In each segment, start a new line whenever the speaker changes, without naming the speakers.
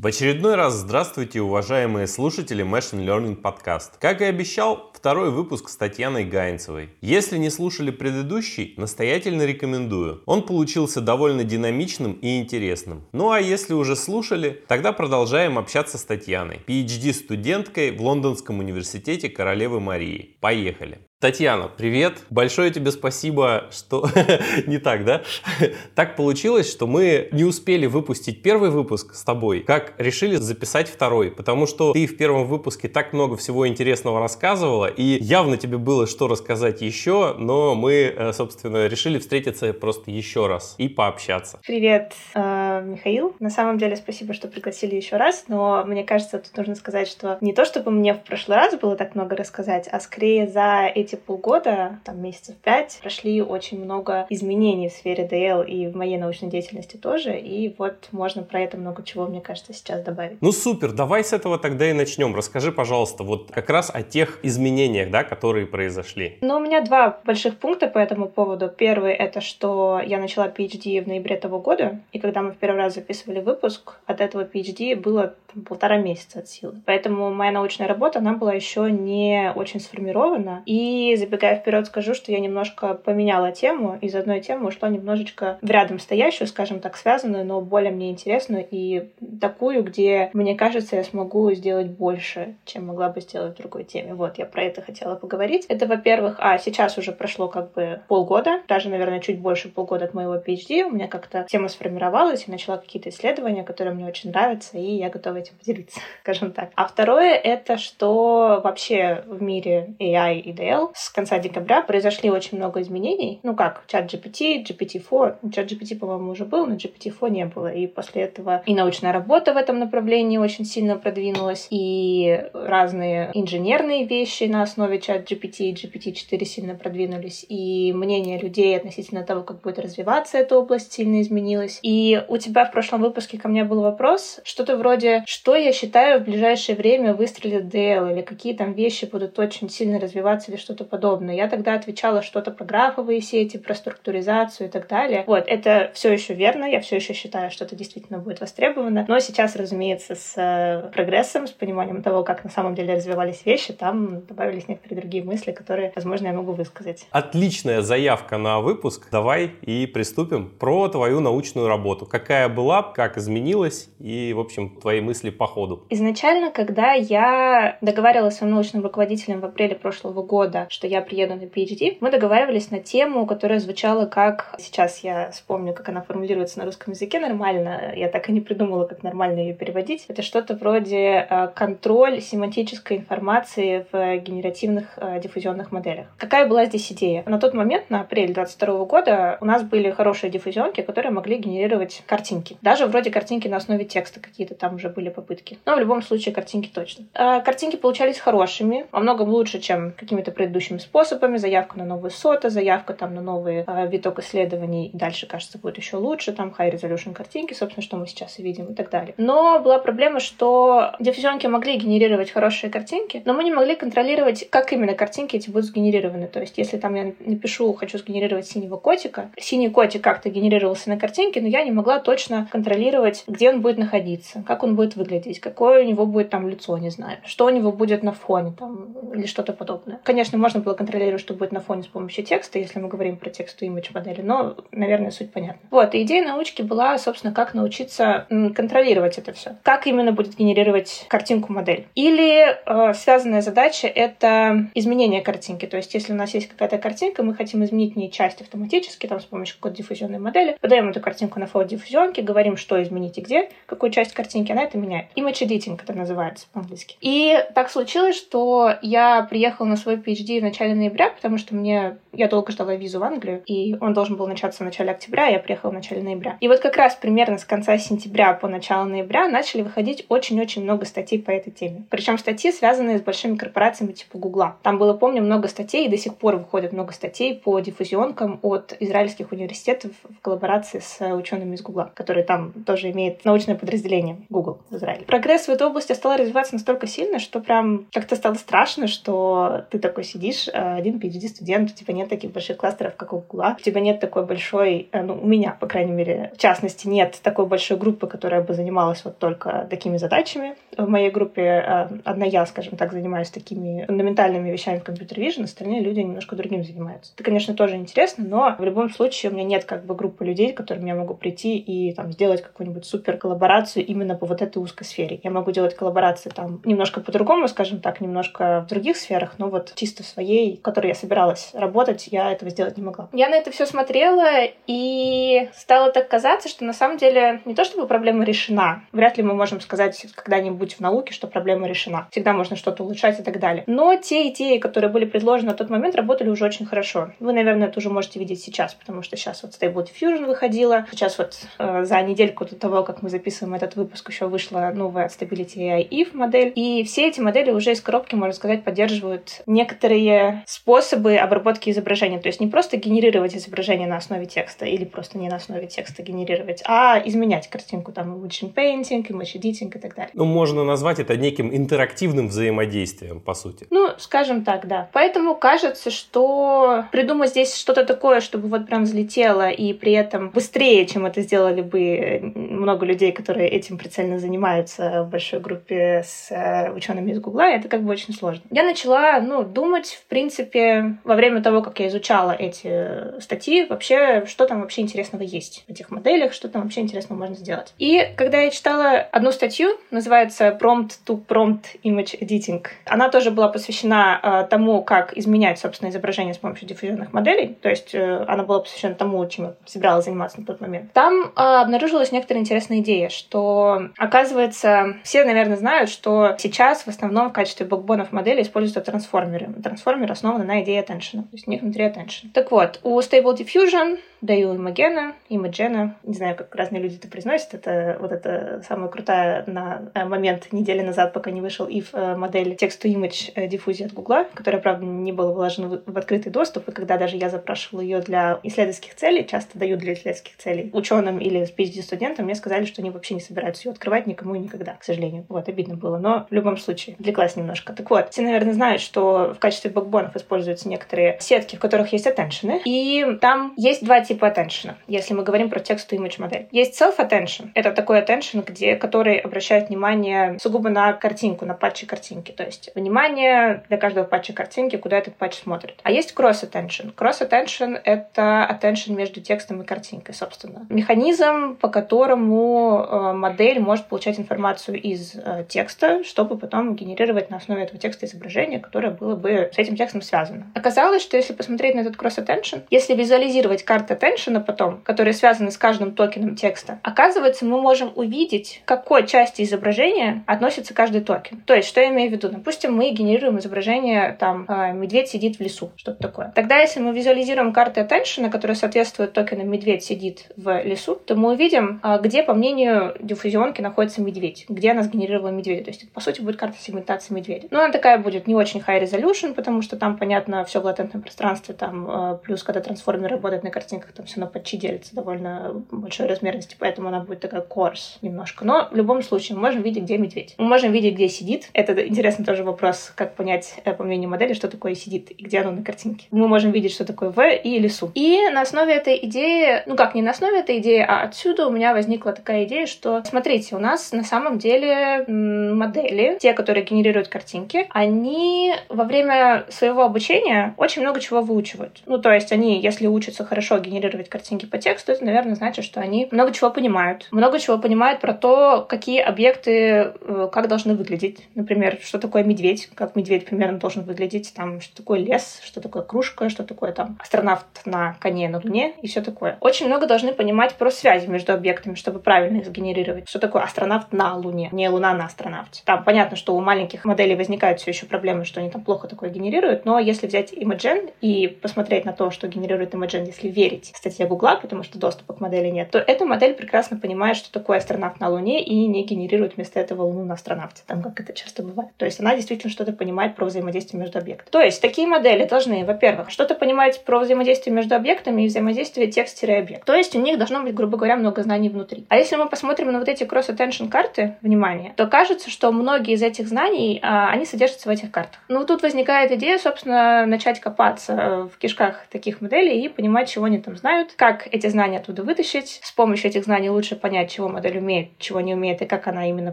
В очередной раз здравствуйте, уважаемые слушатели Machine Learning Podcast. Как и обещал, второй выпуск с Татьяной Гаинцевой. Если не слушали предыдущий, настоятельно рекомендую. Он получился довольно динамичным и интересным. Ну а если уже слушали, тогда продолжаем общаться с Татьяной, PhD-студенткой в Лондонском университете Королевы Марии. Поехали! Татьяна, привет. Большое тебе спасибо, что... не так, да? так получилось, что мы не успели выпустить первый выпуск с тобой, как решили записать второй, потому что ты в первом выпуске так много всего интересного рассказывала, и явно тебе было что рассказать еще, но мы, э, собственно, решили встретиться просто еще раз и пообщаться.
Привет, э, Михаил. На самом деле, спасибо, что пригласили еще раз, но мне кажется, тут нужно сказать, что не то, чтобы мне в прошлый раз было так много рассказать, а скорее за эти эти полгода, там месяцев пять, прошли очень много изменений в сфере DL и в моей научной деятельности тоже, и вот можно про это много чего, мне кажется, сейчас добавить.
Ну супер, давай с этого тогда и начнем. Расскажи, пожалуйста, вот как раз о тех изменениях, да, которые произошли.
Ну, у меня два больших пункта по этому поводу. Первый — это что я начала PhD в ноябре того года, и когда мы в первый раз записывали выпуск, от этого PhD было там, полтора месяца от силы. Поэтому моя научная работа, она была еще не очень сформирована, и и забегая вперед, скажу, что я немножко поменяла тему, из одной темы ушла немножечко в рядом стоящую, скажем так, связанную, но более мне интересную и такую, где, мне кажется, я смогу сделать больше, чем могла бы сделать в другой теме. Вот, я про это хотела поговорить. Это, во-первых, а сейчас уже прошло как бы полгода, даже, наверное, чуть больше полгода от моего PhD. У меня как-то тема сформировалась, и начала какие-то исследования, которые мне очень нравятся, и я готова этим поделиться, скажем так. А второе — это что вообще в мире AI и DL с конца декабря произошли очень много изменений. Ну как, чат GPT, GPT-4. Чат GPT, по-моему, уже был, но GPT-4 не было. И после этого и научная работа в этом направлении очень сильно продвинулась, и разные инженерные вещи на основе чат GPT и GPT-4 сильно продвинулись, и мнение людей относительно того, как будет развиваться эта область, сильно изменилось. И у тебя в прошлом выпуске ко мне был вопрос, что-то вроде, что я считаю в ближайшее время выстрелит DL, или какие там вещи будут очень сильно развиваться, или что-то что-то подобное. Я тогда отвечала что-то про графовые сети, про структуризацию и так далее. Вот, это все еще верно, я все еще считаю, что это действительно будет востребовано. Но сейчас, разумеется, с э, прогрессом, с пониманием того, как на самом деле развивались вещи, там добавились некоторые другие мысли, которые, возможно, я могу высказать.
Отличная заявка на выпуск. Давай и приступим про твою научную работу. Какая была, как изменилась и, в общем, твои мысли по ходу.
Изначально, когда я договаривалась с своим научным руководителем в апреле прошлого года, что я приеду на PhD, мы договаривались на тему, которая звучала как... Сейчас я вспомню, как она формулируется на русском языке нормально. Я так и не придумала, как нормально ее переводить. Это что-то вроде э, контроль семантической информации в генеративных э, диффузионных моделях. Какая была здесь идея? На тот момент, на апрель 22 года, у нас были хорошие диффузионки, которые могли генерировать картинки. Даже вроде картинки на основе текста какие-то там уже были попытки. Но в любом случае картинки точно. Э, картинки получались хорошими, во многом лучше, чем какими-то предыдущими предыдущими способами, заявка на новые соты, заявка там на новый э, виток исследований. Дальше, кажется, будет еще лучше, там high resolution картинки, собственно, что мы сейчас и видим и так далее. Но была проблема, что диффузионки могли генерировать хорошие картинки, но мы не могли контролировать, как именно картинки эти будут сгенерированы. То есть, если там я напишу, хочу сгенерировать синего котика, синий котик как-то генерировался на картинке, но я не могла точно контролировать, где он будет находиться, как он будет выглядеть, какое у него будет там лицо, не знаю, что у него будет на фоне там или что-то подобное. Конечно, можно было контролировать, что будет на фоне с помощью текста, если мы говорим про текст image модели, но, наверное, суть понятна. Вот, и идея научки была, собственно, как научиться контролировать это все. Как именно будет генерировать картинку модель. Или э, связанная задача — это изменение картинки. То есть, если у нас есть какая-то картинка, мы хотим изменить в ней часть автоматически, там, с помощью какой-то диффузионной модели, подаем эту картинку на фон диффузионки, говорим, что изменить и где, какую часть картинки, она это меняет. Image editing это называется по-английски. И так случилось, что я приехала на свой PhD в начале ноября, потому что мне я долго ждала визу в Англию, и он должен был начаться в начале октября, а я приехала в начале ноября. И вот как раз примерно с конца сентября по начало ноября начали выходить очень-очень много статей по этой теме. Причем статьи, связанные с большими корпорациями типа Гугла. Там было, помню, много статей, и до сих пор выходит много статей по диффузионкам от израильских университетов в коллаборации с учеными из Гугла, которые там тоже имеют научное подразделение Google в Израиле. Прогресс в этой области стал развиваться настолько сильно, что прям как-то стало страшно, что ты такой сидишь сидишь э, один PhD-студент, у тебя нет таких больших кластеров, как у Гугла, у тебя нет такой большой, э, ну, у меня, по крайней мере, в частности, нет такой большой группы, которая бы занималась вот только такими задачами. В моей группе э, одна я, скажем так, занимаюсь такими фундаментальными вещами в компьютер-вижн, остальные люди немножко другим занимаются. Это, конечно, тоже интересно, но в любом случае у меня нет как бы группы людей, к которым я могу прийти и там сделать какую-нибудь супер коллаборацию именно по вот этой узкой сфере. Я могу делать коллаборации там немножко по-другому, скажем так, немножко в других сферах, но вот чисто в своей, в которой я собиралась работать, я этого сделать не могла. Я на это все смотрела и стало так казаться, что на самом деле не то чтобы проблема решена. Вряд ли мы можем сказать когда-нибудь в науке, что проблема решена. Всегда можно что-то улучшать и так далее. Но те идеи, которые были предложены на тот момент, работали уже очень хорошо. Вы, наверное, это уже можете видеть сейчас, потому что сейчас вот Stable Diffusion выходила. Сейчас вот э, за недельку до того, как мы записываем этот выпуск, еще вышла новая Stability AI IF модель. И все эти модели уже из коробки, можно сказать, поддерживают некоторые способы обработки изображения. То есть не просто генерировать изображение на основе текста или просто не на основе текста генерировать, а изменять картинку, там, image painting, image editing и так далее.
Ну, можно назвать это неким интерактивным взаимодействием, по сути.
Ну, скажем так, да. Поэтому кажется, что придумать здесь что-то такое, чтобы вот прям взлетело и при этом быстрее, чем это сделали бы много людей, которые этим прицельно занимаются в большой группе с э, учеными из Гугла, это как бы очень сложно. Я начала, ну, думать, в принципе, во время того, как я изучала эти статьи, вообще, что там вообще интересного есть в этих моделях, что там вообще интересного можно сделать. И когда я читала одну статью, называется Prompt to Prompt Image Editing, она тоже была посвящена э, тому, как изменять, собственно, изображение с помощью диффузионных моделей, то есть э, она была посвящена тому, чем я собиралась заниматься на тот момент. Там э, обнаружилась некоторая интересная идея, что, оказывается, все, наверное, знают, что сейчас в основном в качестве бэкбонов модели используются трансформеры. Трансформер основан на идее attention, то есть у них внутри attention. Так вот, у Stable Diffusion даю Имагена, Имаджена. Не знаю, как разные люди это произносят. Это вот это самая крутая на э, момент недели назад, пока не вышел if э, модель text-to-image э, диффузии от Гугла, которая, правда, не была выложена в открытый доступ. И когда даже я запрашивала ее для исследовательских целей, часто даю для исследовательских целей ученым или PhD-студентам, мне сказали, что они вообще не собираются ее открывать никому и никогда, к сожалению. Вот, обидно было. Но в любом случае, отвлеклась немножко. Так вот, все, наверное, знают, что в качестве бэкбонов используются некоторые сетки, в которых есть attention, и там есть два типа attention, если мы говорим про текст image модель. Есть self-attention. Это такой attention, где, который обращает внимание сугубо на картинку, на патчи картинки. То есть внимание для каждого патча картинки, куда этот патч смотрит. А есть cross-attention. Cross-attention — это attention между текстом и картинкой, собственно. Механизм, по которому э, модель может получать информацию из э, текста, чтобы потом генерировать на основе этого текста изображение, которое было бы с этим текстом связано. Оказалось, что если посмотреть на этот cross-attention, если визуализировать карты attention потом, которые связаны с каждым токеном текста, оказывается, мы можем увидеть, к какой части изображения относится каждый токен. То есть, что я имею в виду? Допустим, мы генерируем изображение, там, э, медведь сидит в лесу, что-то такое. Тогда, если мы визуализируем карты attention, которые соответствуют токену медведь сидит в лесу, то мы увидим, э, где, по мнению диффузионки, находится медведь, где она сгенерировала медведя. То есть, это, по сути, будет карта сегментации медведя. Но она такая будет не очень high resolution, потому что там, понятно, все в латентном пространстве, там, э, плюс, когда трансформер работает на картинках, там все на подчи делится довольно большой размерности, поэтому она будет такая coarse немножко. Но в любом случае мы можем видеть, где медведь. Мы можем видеть, где сидит. Это интересный тоже вопрос, как понять, э, по мнению модели, что такое сидит и где оно на картинке. Мы можем видеть, что такое в и лесу. И на основе этой идеи, ну как, не на основе этой идеи, а отсюда у меня возникла такая идея, что, смотрите, у нас на самом деле модели, те, которые генерируют картинки, они во время своего обучения очень много чего выучивают. Ну, то есть они, если учатся хорошо генерировать картинки по тексту, это, наверное, значит, что они много чего понимают. Много чего понимают про то, какие объекты э, как должны выглядеть. Например, что такое медведь, как медведь примерно должен выглядеть, там, что такое лес, что такое кружка, что такое там астронавт на коне на Луне и все такое. Очень много должны понимать про связи между объектами, чтобы правильно их сгенерировать. Что такое астронавт на Луне, не Луна на астронавте. Там понятно, что у маленьких моделей возникают все еще проблемы, что они там плохо такое генерируют, но если взять Imagen и посмотреть на то, что генерирует Imagen, если верить статье Гугла, потому что доступа к модели нет, то эта модель прекрасно понимает, что такое астронавт на Луне и не генерирует вместо этого Луну на астронавте, там как это часто бывает. То есть она действительно что-то понимает про взаимодействие между объектами. То есть такие модели должны, во-первых, что-то понимать про взаимодействие между объектами и взаимодействие текст-объект. То есть у них должно быть, грубо говоря, много знаний внутри. А если мы посмотрим на вот эти cross-attention карты, внимание, то кажется, что многие из этих знаний, а, они содержатся в этих картах. Ну, тут возникает возникает идея, собственно, начать копаться в кишках таких моделей и понимать, чего они там знают, как эти знания оттуда вытащить. С помощью этих знаний лучше понять, чего модель умеет, чего не умеет, и как она именно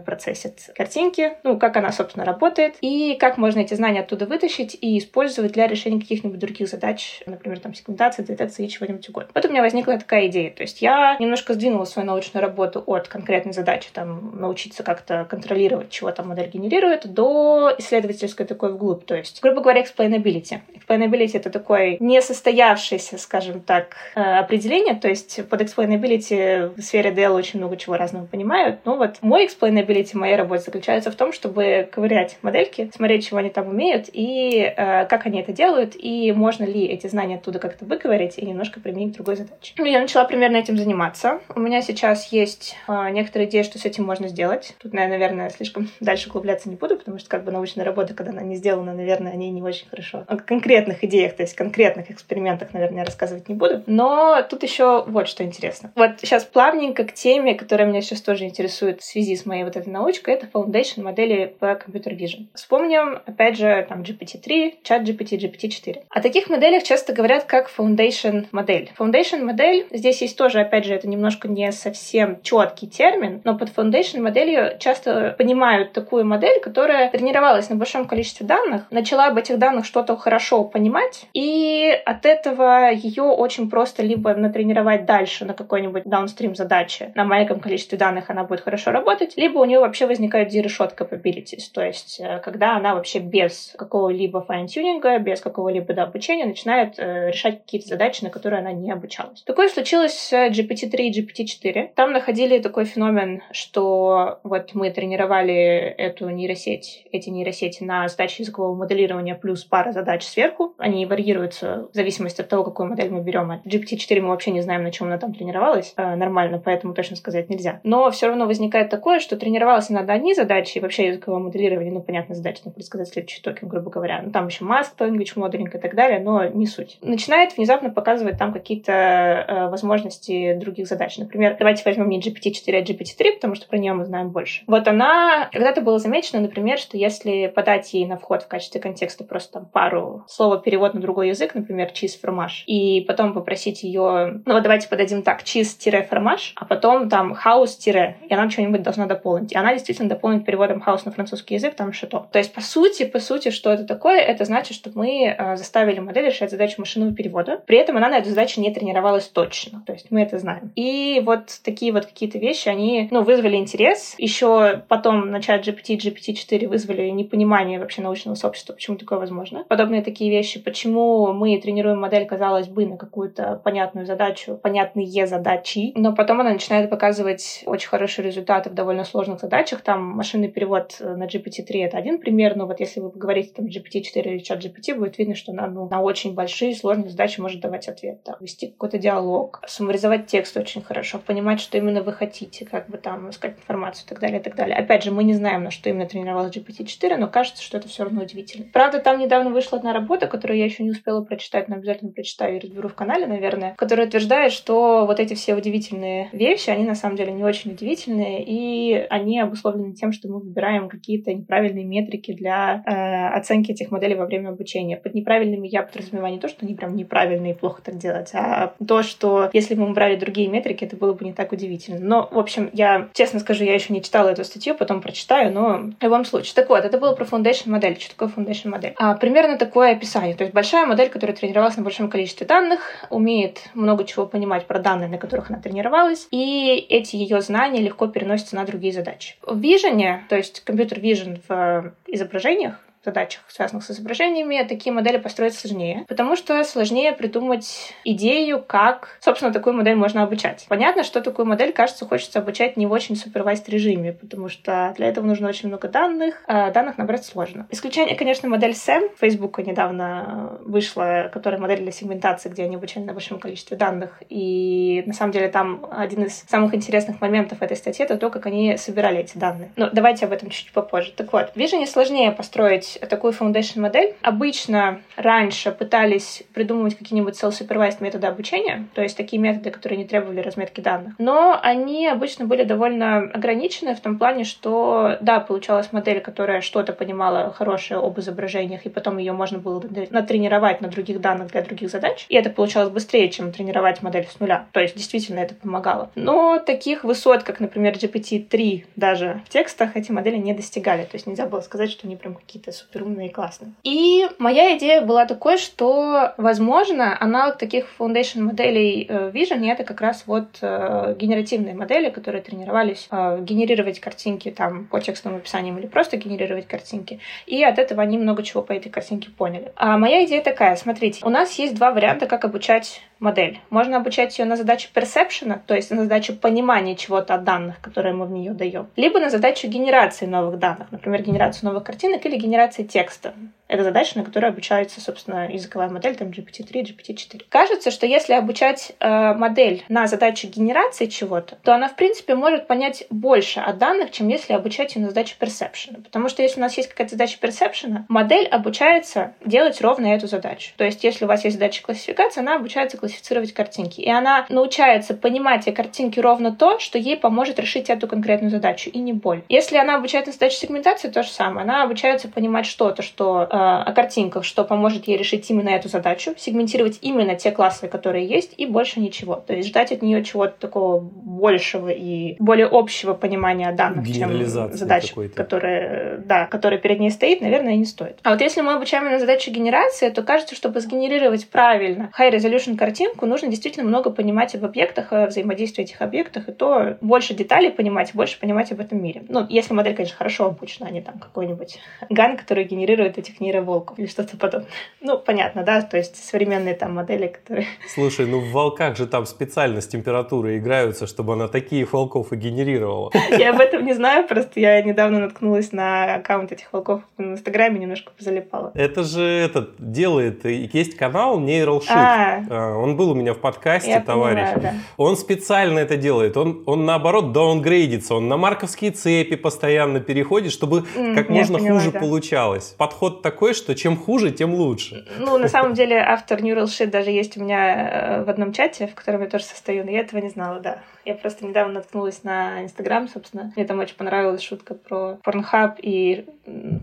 процессит картинки, ну, как она, собственно, работает, и как можно эти знания оттуда вытащить и использовать для решения каких-нибудь других задач, например, там, сегментации, детекции и чего-нибудь угодно. Вот у меня возникла такая идея. То есть я немножко сдвинула свою научную работу от конкретной задачи, там, научиться как-то контролировать, чего там модель генерирует, до исследовательской такой вглубь. То есть, грубо говоря, explainability. Explainability — это такое несостоявшееся, скажем так, э, определение. То есть под explainability в сфере DL очень много чего разного понимают. Но вот мой explainability моей работе заключается в том, чтобы ковырять модельки, смотреть, чего они там умеют и э, как они это делают, и можно ли эти знания оттуда как-то выковырять и немножко применить к другой задаче. Ну, я начала примерно этим заниматься. У меня сейчас есть э, некоторые идеи, что с этим можно сделать. Тут, наверное, слишком дальше углубляться не буду, потому что как бы научная работа, когда она не сделана, наверное, о ней не очень хорошо. О конкретных идеях, то есть конкретных экспериментах, наверное, рассказывать не буду. Но тут еще вот что интересно. Вот сейчас плавненько к теме, которая меня сейчас тоже интересует в связи с моей вот этой научкой, это foundation модели по компьютер vision. Вспомним, опять же, там GPT-3, чат GPT, GPT-4. О таких моделях часто говорят как foundation модель. Foundation модель, здесь есть тоже, опять же, это немножко не совсем четкий термин, но под foundation моделью часто понимают такую модель, которая тренировалась на большом количестве данных, начала об этих данных что-то хорошо понимать, и от этого ее очень просто либо натренировать дальше на какой-нибудь downstream задаче, на маленьком количестве данных она будет хорошо работать, либо у нее вообще возникают zero-shot capabilities, то есть э, когда она вообще без какого-либо fine-тюнинга, без какого-либо да, обучения начинает э, решать какие-то задачи, на которые она не обучалась. Такое случилось с GPT-3 и GPT-4. Там находили такой феномен, что вот мы тренировали эту нейросеть, эти нейросети на задачи языкового моделирования плюс пара задач сверху. Они варьируются в зависимости от того, какую модель мы берем. От GPT-4 мы вообще не знаем, на чем она там тренировалась э, нормально, поэтому точно сказать нельзя. Но все равно возникает такое, что тренировалась она на одни задачи, и вообще языковое моделирование, ну, понятно, задача, там, предсказать следующий токен, грубо говоря. Ну, там еще mask language modeling и так далее, но не суть. Начинает внезапно показывать там какие-то э, возможности других задач. Например, давайте возьмем не GPT-4, а GPT-3, потому что про нее мы знаем больше. Вот она, когда-то было замечено, например, что если подать ей на вход в качестве контекста просто там пару слова перевод на другой язык, например, cheese-фромаж, и потом попросить ее, ну вот давайте подадим так, cheese-фромаж, а потом там house- и она что-нибудь должна дополнить. И она действительно дополнит переводом house на французский язык, там что-то. То есть, по сути, по сути, что это такое? Это значит, что мы э, заставили модель решать задачу машинного перевода. При этом она на эту задачу не тренировалась точно. То есть мы это знаем. И вот такие вот какие-то вещи, они, ну, вызвали интерес. Еще потом на чат GPT, GPT-4 вызвали непонимание вообще научного сообщества, почему такое возможно. Подобные такие вещи, почему мы тренируем модель, казалось бы, на какую-то понятную задачу, понятные задачи, но потом она начинает показывать очень хорошие результаты в довольно сложных задачах. Там машинный перевод на GPT-3 — это один пример, но вот если вы поговорите там GPT-4 или чат GPT, будет видно, что она ну, на очень большие сложные задачи может давать ответ. Там, вести какой-то диалог, суммаризовать текст очень хорошо, понимать, что именно вы хотите, как бы там искать информацию и так далее, и так далее. Опять же, мы не знаем, на что именно тренировалась GPT-4, но кажется, что это все равно удивительно. Правда, там недавно вышла одна работа, которую я еще не успела прочитать, но обязательно прочитаю и разберу в канале, наверное, которая утверждает, что вот эти все удивительные вещи, они на самом деле не очень удивительные, и они обусловлены тем, что мы выбираем какие-то неправильные метрики для э, оценки этих моделей во время обучения. Под неправильными я подразумеваю не то, что они прям неправильные и плохо так делать, а то, что если бы мы брали другие метрики, это было бы не так удивительно. Но, в общем, я, честно скажу, я еще не читала эту статью, потом прочитаю, но в любом случае. Так вот, это было про foundation модель. Что такое foundation модель? А, примерно такое описание. То есть большая модель, которая тренировалась на большом количестве данных, умеет много чего понимать про данные, на которых она тренировалась, и эти ее знания легко переносятся на другие задачи. В Vision, то есть компьютер Vision в изображениях, задачах, связанных с изображениями, такие модели построить сложнее, потому что сложнее придумать идею, как, собственно, такую модель можно обучать. Понятно, что такую модель, кажется, хочется обучать не в очень супервайз режиме, потому что для этого нужно очень много данных, а данных набрать сложно. Исключение, конечно, модель SAM. Facebook недавно вышла, которая модель для сегментации, где они обучали на большом количестве данных, и на самом деле там один из самых интересных моментов этой статьи — это то, как они собирали эти данные. Но давайте об этом чуть попозже. Так вот, в Vision сложнее построить построить такую foundation модель, обычно раньше пытались придумывать какие-нибудь self-supervised методы обучения, то есть такие методы, которые не требовали разметки данных. Но они обычно были довольно ограничены в том плане, что, да, получалась модель, которая что-то понимала хорошее об изображениях, и потом ее можно было натренировать на других данных для других задач. И это получалось быстрее, чем тренировать модель с нуля. То есть действительно это помогало. Но таких высот, как, например, GPT-3 даже в текстах, эти модели не достигали. То есть нельзя было сказать, что они прям какие-то суперумные и классные. И моя идея была такой, что, возможно, аналог таких foundation моделей э, Vision это как раз вот э, генеративные модели, которые тренировались э, генерировать картинки там по текстовым описаниям или просто генерировать картинки. И от этого они много чего по этой картинке поняли. А моя идея такая, смотрите, у нас есть два варианта, как обучать модель. Можно обучать ее на задачу персепшена, то есть на задачу понимания чего-то от данных, которые мы в нее даем, либо на задачу генерации новых данных, например, генерацию новых картинок или генерации текста. Это задача, на которой обучается, собственно, языковая модель, там GPT-3, GPT-4. Кажется, что если обучать э, модель на задачу генерации чего-то, то она, в принципе, может понять больше от данных, чем если обучать ее на задачу персепшена. Потому что если у нас есть какая-то задача персепшена, модель обучается делать ровно эту задачу. То есть, если у вас есть задача классификации, она обучается классифицировать картинки. И она научается понимать о картинке ровно то, что ей поможет решить эту конкретную задачу, и не боль. Если она обучает на задачу сегментации, то же самое. Она обучается понимать что-то, что э, о картинках, что поможет ей решить именно эту задачу, сегментировать именно те классы, которые есть, и больше ничего. То есть ждать от нее чего-то такого большего и более общего понимания данных, чем задач, которые, да, которая перед ней стоит, наверное, не стоит. А вот если мы обучаем на задачу генерации, то кажется, чтобы сгенерировать правильно high resolution картинку, нужно действительно много понимать об объектах, о взаимодействии этих объектах, и то больше деталей понимать, больше понимать об этом мире. Ну, если модель, конечно, хорошо обучена, а не там какой-нибудь ган, который генерирует этих нейроволков или что-то подобное. Ну, понятно, да, то есть современные там модели, которые...
Слушай, ну в волках же там специально с температурой играются, чтобы она такие волков и генерировала.
Я об этом не знаю, просто я недавно наткнулась на аккаунт этих волков в Инстаграме, немножко залипала.
Это же этот делает, есть канал Neural Shit. А, а, он был у меня в подкасте, товарищ. Он специально это делает, он, он наоборот даунгрейдится, он на марковские цепи постоянно переходит, чтобы как можно хуже получалось. Подход такой, что чем хуже, тем лучше.
Ну, на самом деле, автор Neural Shit даже есть у меня э, в одном чате, в котором я тоже состою, но я этого не знала, да. Я просто недавно наткнулась на Инстаграм, собственно. Мне там очень понравилась шутка про Pornhub и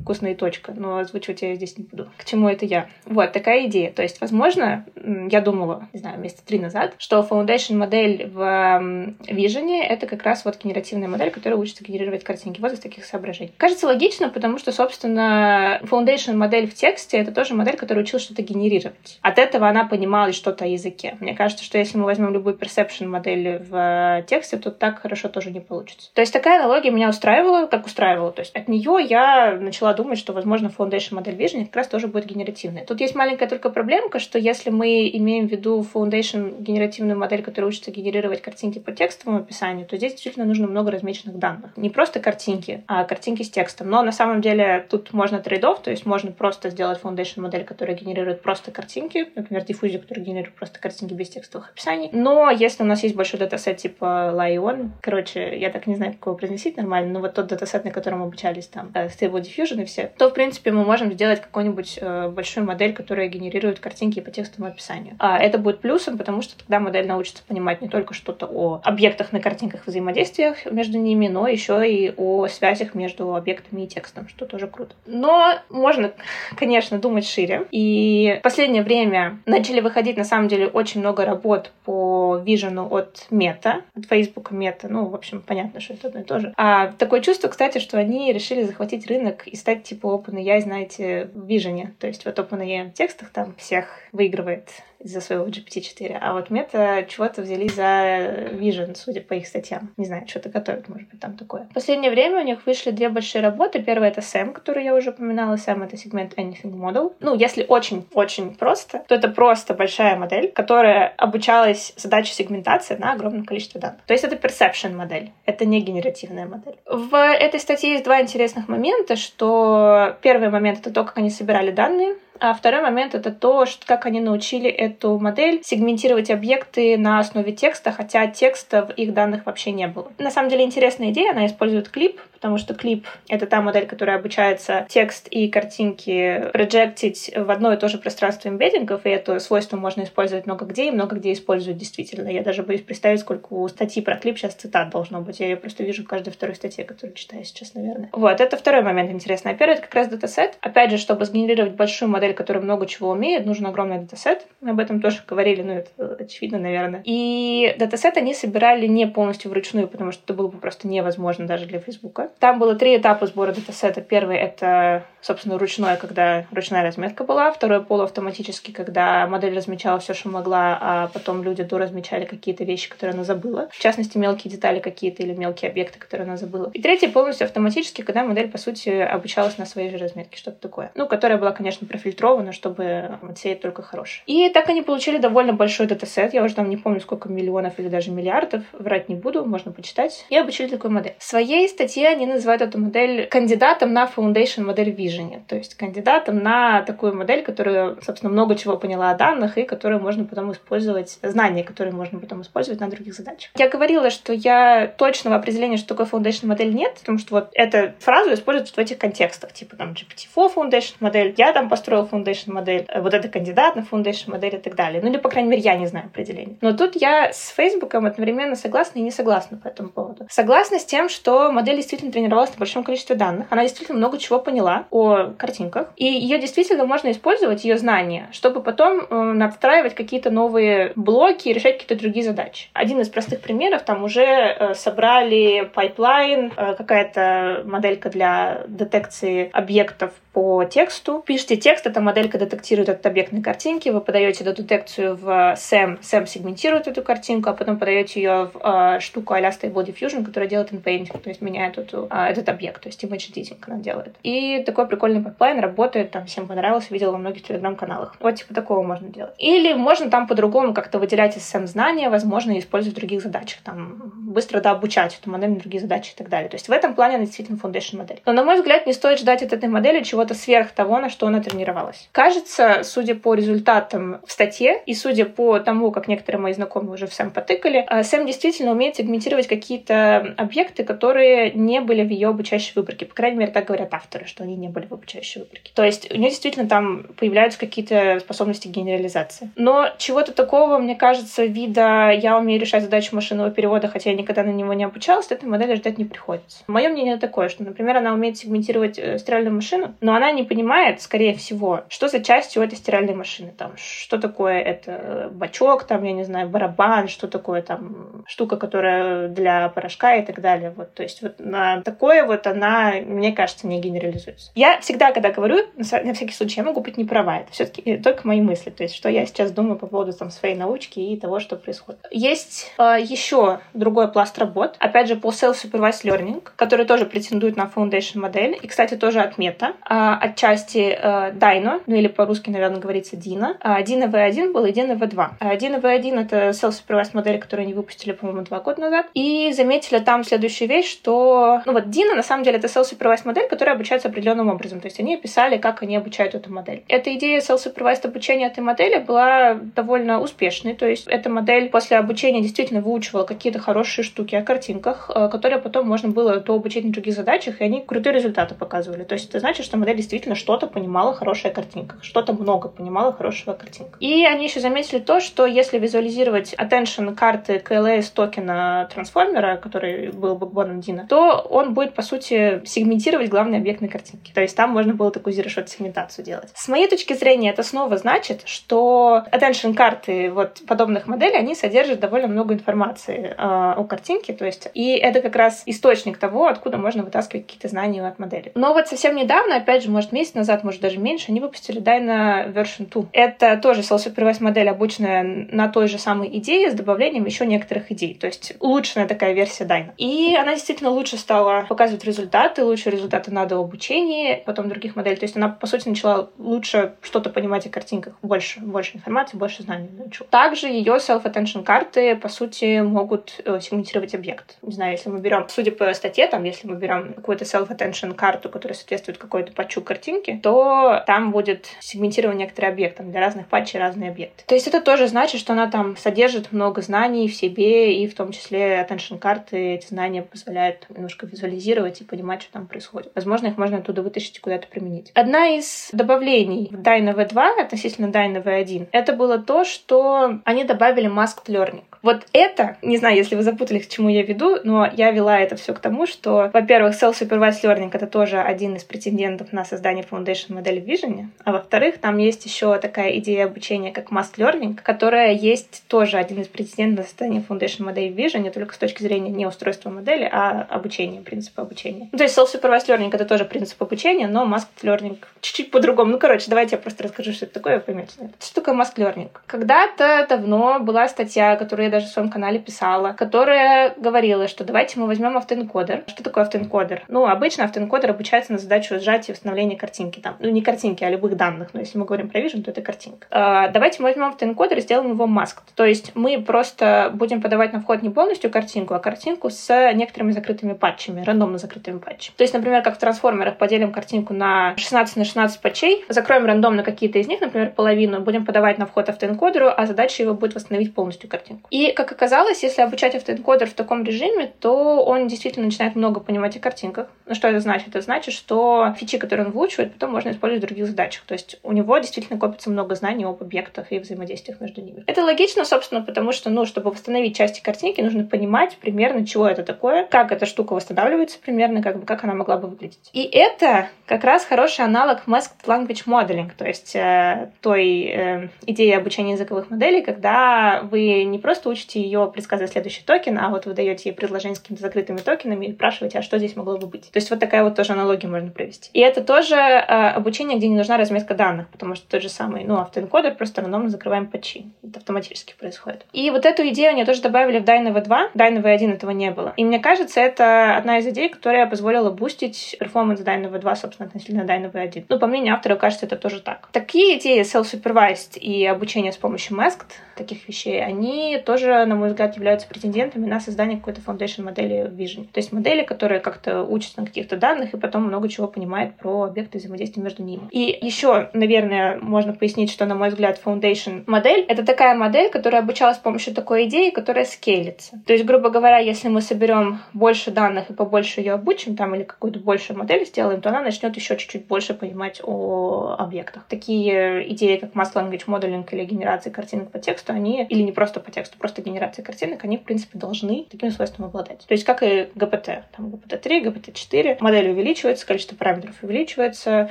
вкусная точка, но озвучивать я здесь не буду. К чему это я? Вот, такая идея. То есть, возможно, я думала, не знаю, месяца три назад, что Foundation модель в Vision — это как раз вот генеративная модель, которая учится генерировать картинки. Вот из таких соображений. Кажется логично, потому что, собственно, Foundation модель в тексте — это тоже модель, которая училась что-то генерировать. От этого она понимала что-то о языке. Мне кажется, что если мы возьмем любую perception модель в тексте, то так хорошо тоже не получится. То есть такая аналогия меня устраивала, как устраивала. То есть от нее я начала думать, что, возможно, Foundation модель Vision как раз тоже будет генеративная. Тут есть маленькая только проблемка, что если мы имеем в виду Foundation генеративную модель, которая учится генерировать картинки по текстовому описанию, то здесь действительно нужно много размеченных данных. Не просто картинки, а картинки с текстом. Но на самом деле тут можно trade-off, то есть можно просто сделать Foundation модель, которая генерирует просто картинки, например, диффузию, которая генерирует просто картинки без текстовых описаний. Но если у нас есть большой датасет типа типа LAION. Короче, я так не знаю, как его произносить нормально, но вот тот датасет, на котором обучались там э, Stable Diffusion и все, то, в принципе, мы можем сделать какую-нибудь э, большую модель, которая генерирует картинки по текстовому описанию. А это будет плюсом, потому что тогда модель научится понимать не только что-то о объектах на картинках, взаимодействиях между ними, но еще и о связях между объектами и текстом, что тоже круто. Но можно, конечно, думать шире. И в последнее время начали выходить, на самом деле, очень много работ по вижену от Мета от Facebook мета. Ну, в общем, понятно, что это одно и то же. А такое чувство, кстати, что они решили захватить рынок и стать типа OpenAI, знаете, в Vision. То есть вот OpenAI в текстах там всех выигрывает из-за своего GPT-4. А вот мета чего-то взяли за Vision, судя по их статьям. Не знаю, что-то готовят, может быть, там такое. В последнее время у них вышли две большие работы. Первая — это SAM, который я уже упоминала. SAM — это сегмент Anything Model. Ну, если очень-очень просто, то это просто большая модель, которая обучалась задаче сегментации на огромном количестве данных. То есть это perception модель, это не генеративная модель. В этой статье есть два интересных момента, что первый момент — это то, как они собирали данные, а второй момент — это то, что, как они научили эту модель сегментировать объекты на основе текста, хотя текста в их данных вообще не было. На самом деле интересная идея, она использует клип, потому что клип — это та модель, которая обучается текст и картинки проджектить в одно и то же пространство эмбеддингов, и это свойство можно использовать много где, и много где используют действительно. Я даже боюсь представить, сколько у статьи про клип сейчас цитат должно быть. Я ее просто вижу в каждой второй статье, которую читаю сейчас, наверное. Вот, это второй момент интересный. А первый — это как раз датасет. Опять же, чтобы сгенерировать большую модель, которая много чего умеет, нужен огромный датасет. Мы об этом тоже говорили, но это очевидно, наверное. И датасет они собирали не полностью вручную, потому что это было бы просто невозможно даже для Фейсбука. Там было три этапа сбора датасета. Первый — это, собственно, ручной, когда ручная разметка была. Второй — полуавтоматический, когда модель размечала все, что могла, а потом люди доразмечали какие-то вещи, которые она забыла. В частности, мелкие детали какие-то или мелкие объекты, которые она забыла. И третий — полностью автоматический, когда модель, по сути, обучалась на своей же разметке, что-то такое. Ну, которая была, конечно, профильтрована, чтобы отсеять только хорошее. И так они получили довольно большой датасет. Я уже там не помню, сколько миллионов или даже миллиардов. Врать не буду, можно почитать. И обучили такую модель. В своей статье они называют эту модель кандидатом на Foundation модель Vision. То есть кандидатом на такую модель, которая, собственно, много чего поняла о данных и которую можно потом использовать, знания, которые можно потом использовать на других задачах. Я говорила, что я точного определения, что такое Foundation модель нет, потому что вот эту фразу используют в этих контекстах, типа там GPT-4 Foundation модель, я там построил Foundation модель, э, вот это кандидат на Foundation модель и так далее. Ну или, по крайней мере, я не знаю определения. Но тут я с Фейсбуком одновременно согласна и не согласна по этому поводу. Согласна с тем, что модель действительно тренировалась на большом количестве данных. Она действительно много чего поняла о картинках. И ее действительно можно использовать, ее знания, чтобы потом э, надстраивать какие-то новые блоки и решать какие-то другие задачи. Один из простых примеров, там уже э, собрали пайплайн, э, какая-то моделька для детекции объектов по тексту. Пишите текст, эта моделька детектирует этот объект на картинке, вы подаете эту детекцию в SAM, SAM сегментирует эту картинку, а потом подаете ее в э, штуку а-ля Stable Diffusion, которая делает inpainting, то есть меняет эту, э, этот объект, то есть image editing она делает. И такой прикольный пайплайн работает, там всем понравился, видела во многих телеграм-каналах. Вот типа такого можно делать. Или можно там по-другому как-то выделять из SAM знания, возможно, использовать в других задачах, там быстро дообучать эту модель на другие задачи и так далее. То есть в этом плане она действительно foundation модель. Но, на мой взгляд, не стоит ждать от этой модели чего чего-то сверх того, на что она тренировалась. Кажется, судя по результатам в статье и судя по тому, как некоторые мои знакомые уже в Сэм потыкали, э, Сэм действительно умеет сегментировать какие-то объекты, которые не были в ее обучающей выборке. По крайней мере, так говорят авторы, что они не были в обучающей выборке. То есть у нее действительно там появляются какие-то способности генерализации. Но чего-то такого, мне кажется, вида «я умею решать задачу машинного перевода, хотя я никогда на него не обучалась», этой модели ждать не приходится. Мое мнение такое, что, например, она умеет сегментировать э, стиральную машину, но она не понимает, скорее всего, что за частью этой стиральной машины. Там, что такое это бачок, там, я не знаю, барабан, что такое там штука, которая для порошка и так далее. Вот, то есть вот на такое вот она, мне кажется, не генерализуется. Я всегда, когда говорю, на всякий случай, я могу быть не права. Это все-таки только мои мысли. То есть, что я сейчас думаю по поводу там своей научки и того, что происходит. Есть э, еще другой пласт работ. Опять же, по Self-Supervised Learning, который тоже претендует на Foundation модель. И, кстати, тоже от мета. А, отчасти э, Дайно, ну или по-русски, наверное, говорится Дина. А Дина V1 был и Дина V2. А Дина V1 — это self-supervised модель, которую они выпустили, по-моему, два года назад. И заметили там следующую вещь, что... Ну вот Дина, на самом деле, это self-supervised модель, которая обучается определенным образом. То есть они описали, как они обучают эту модель. Эта идея self-supervised обучения этой модели была довольно успешной. То есть эта модель после обучения действительно выучивала какие-то хорошие штуки о картинках, э, которые потом можно было то обучить на других задачах, и они крутые результаты показывали. То есть это значит, что модель действительно что-то понимала хорошая картинка, что-то много понимала хорошего картинка. И они еще заметили то, что если визуализировать attention карты KLS токена трансформера, который был бэкбоном Дина, то он будет, по сути, сегментировать главный объект на картинке. То есть там можно было такую zero сегментацию делать. С моей точки зрения, это снова значит, что attention карты вот подобных моделей, они содержат довольно много информации э, о картинке, то есть и это как раз источник того, откуда можно вытаскивать какие-то знания от модели. Но вот совсем недавно, опять же, может, месяц назад, может, даже меньше, они выпустили Dyna Version 2. Это тоже self-supervised модель, обученная на той же самой идее, с добавлением еще некоторых идей. То есть улучшенная такая версия Dyna. И она действительно лучше стала показывать результаты, лучшие результаты на дообучении, потом других моделей. То есть она, по сути, начала лучше что-то понимать о картинках. Больше, больше информации, больше знаний научу. Также ее self-attention карты, по сути, могут э, сегментировать объект. Не знаю, если мы берем, судя по статье, там, если мы берем какую-то self-attention карту, которая соответствует какой-то патчу картинки, то там будет сегментирован некоторые объекты. Для разных патчей разные объекты. То есть это тоже значит, что она там содержит много знаний в себе, и в том числе attention карты эти знания позволяют немножко визуализировать и понимать, что там происходит. Возможно, их можно оттуда вытащить и куда-то применить. Одна из добавлений в Dyna V2 относительно Dyna V1 это было то, что они добавили masked learning. Вот это, не знаю, если вы запутались, к чему я веду, но я вела это все к тому, что, во-первых, Self-Supervised Learning — это тоже один из претендентов на создание Foundation модели в Vision, а во-вторых, там есть еще такая идея обучения, как Mask Learning, которая есть тоже один из претендентов на создание Foundation модели в Vision, только с точки зрения не устройства модели, а обучения, принципа обучения. Ну, то есть Self-Supervised Learning — это тоже принцип обучения, но Mask Learning чуть-чуть по-другому. Ну, короче, давайте я просто расскажу, что это такое, вы поймете. Что такое Mask Learning? Когда-то давно была статья, которую я даже в своем канале писала, которая говорила, что давайте мы возьмем автоэнкодер. Что такое автоэнкодер? Ну, обычно автоэнкодер обучается на задачу сжатия и восстановления картинки. Там, ну, не картинки, а любых данных. Но если мы говорим про Vision, то это картинка. А, давайте мы возьмем автоэнкодер и сделаем его маск. То есть мы просто будем подавать на вход не полностью картинку, а картинку с некоторыми закрытыми патчами, рандомно закрытыми патчами. То есть, например, как в трансформерах поделим картинку на 16 на 16 патчей, закроем рандомно какие-то из них, например, половину, будем подавать на вход автоэнкодеру, а задача его будет восстановить полностью картинку. И, как оказалось, если обучать автоэнкодер в таком режиме, то он действительно начинает много понимать о картинках. Ну, что это значит? Это значит, что фичи, которые он выучивает, потом можно использовать в других задачах. То есть у него действительно копится много знаний об объектах и взаимодействиях между ними. Это логично, собственно, потому что, ну, чтобы восстановить части картинки, нужно понимать примерно, чего это такое, как эта штука восстанавливается примерно, как бы, как она могла бы выглядеть. И это как раз хороший аналог Masked Language Modeling, то есть э, той э, идеи обучения языковых моделей, когда вы не просто учите ее предсказывать следующий токен, а вот вы даете ей предложение с какими-то закрытыми токенами и спрашиваете, а что здесь могло бы быть. То есть вот такая вот тоже аналогия можно провести. И это тоже э, обучение, где не нужна разметка данных, потому что тот же самый, ну, автоэнкодер просто рандомно закрываем патчи. Это автоматически происходит. И вот эту идею они тоже добавили в DINO V2. DINO V1 этого не было. И мне кажется, это одна из идей, которая позволила бустить перформанс DINO V2, собственно, относительно DINO V1. Ну, по мнению автора, кажется, это тоже так. Такие идеи self-supervised и обучение с помощью masked, таких вещей, они тоже, на мой взгляд, являются претендентами на создание какой-то foundation модели Vision. То есть модели, которые как-то учатся на каких-то данных и потом много чего понимает про объекты взаимодействия между ними. И еще, наверное, можно пояснить, что, на мой взгляд, foundation модель — это такая модель, которая обучалась с помощью такой идеи, которая скейлится. То есть, грубо говоря, если мы соберем больше данных и побольше ее обучим, там, или какую-то большую модель сделаем, то она начнет еще чуть-чуть больше понимать о объектах. Такие идеи, как Mass Language Modeling или генерация картинок по тексту, они, или не просто по тексту, просто генерация картинок, они, в принципе, должны таким свойством обладать. То есть, как и GPT. Там GPT-3, GPT-4. Модель увеличивается, количество параметров увеличивается,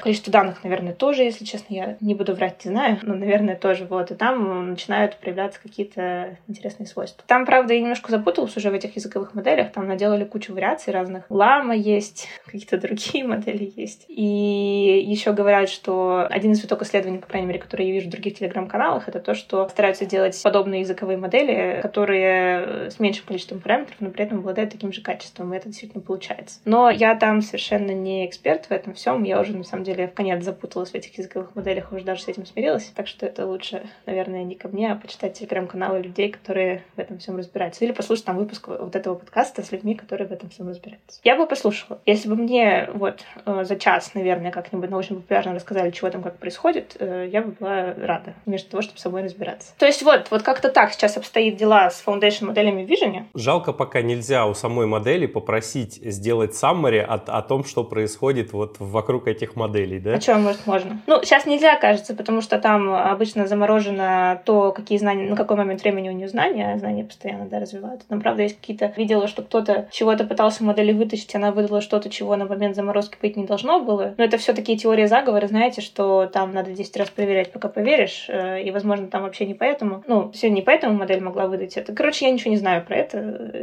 количество данных, наверное, тоже, если честно, я не буду врать, не знаю, но, наверное, тоже вот. И там начинают проявляться какие-то интересные свойства. Там, правда, я немножко запуталась уже в этих языковых моделях. Там наделали кучу вариаций разных. Лама есть, какие-то другие модели есть. И еще говорят, что один из виток исследований, по крайней мере, которые я вижу в других телеграм-каналах, это то, что стараются делать подобные языковые модели, которые с меньшим количеством параметров, но при этом обладают таким же качеством, и это действительно получается. Но я там совершенно не эксперт в этом всем, я уже, на самом деле, в конец запуталась в этих языковых моделях, уже даже с этим смирилась, так что это лучше, наверное, не ко мне, а почитать телеграм-каналы людей, которые в этом всем разбираются, или послушать там выпуск вот этого подкаста с людьми, которые в этом всем разбираются. Я бы послушала. Если бы мне вот э, за час, наверное, как-нибудь научно-популярно рассказали, чего там как происходит, э, я бы была рада вместо того, чтобы собой разбираться. То есть вот, вот как-то так сейчас обстоит дела с Foundation моделями в Vision.
Жалко, пока нельзя у самой модели попросить сделать summary о, о том, что происходит вот вокруг этих моделей, да?
А что, может, можно? Ну, сейчас нельзя, кажется, потому что там обычно заморожено то, какие знания, на какой момент времени у нее знания, а знания постоянно, да, развиваются. Там, правда, есть какие-то... Видела, что кто-то чего-то пытался в модели вытащить, она выдала что-то, чего на момент заморозки быть не должно было. Но это все такие теории заговора, знаете, что там надо 10 раз проверять, пока поверишь, э, и, возможно, там вообще не поэтому. Ну, все не поэтому модель могла выдать это. Короче, я ничего не знаю про это,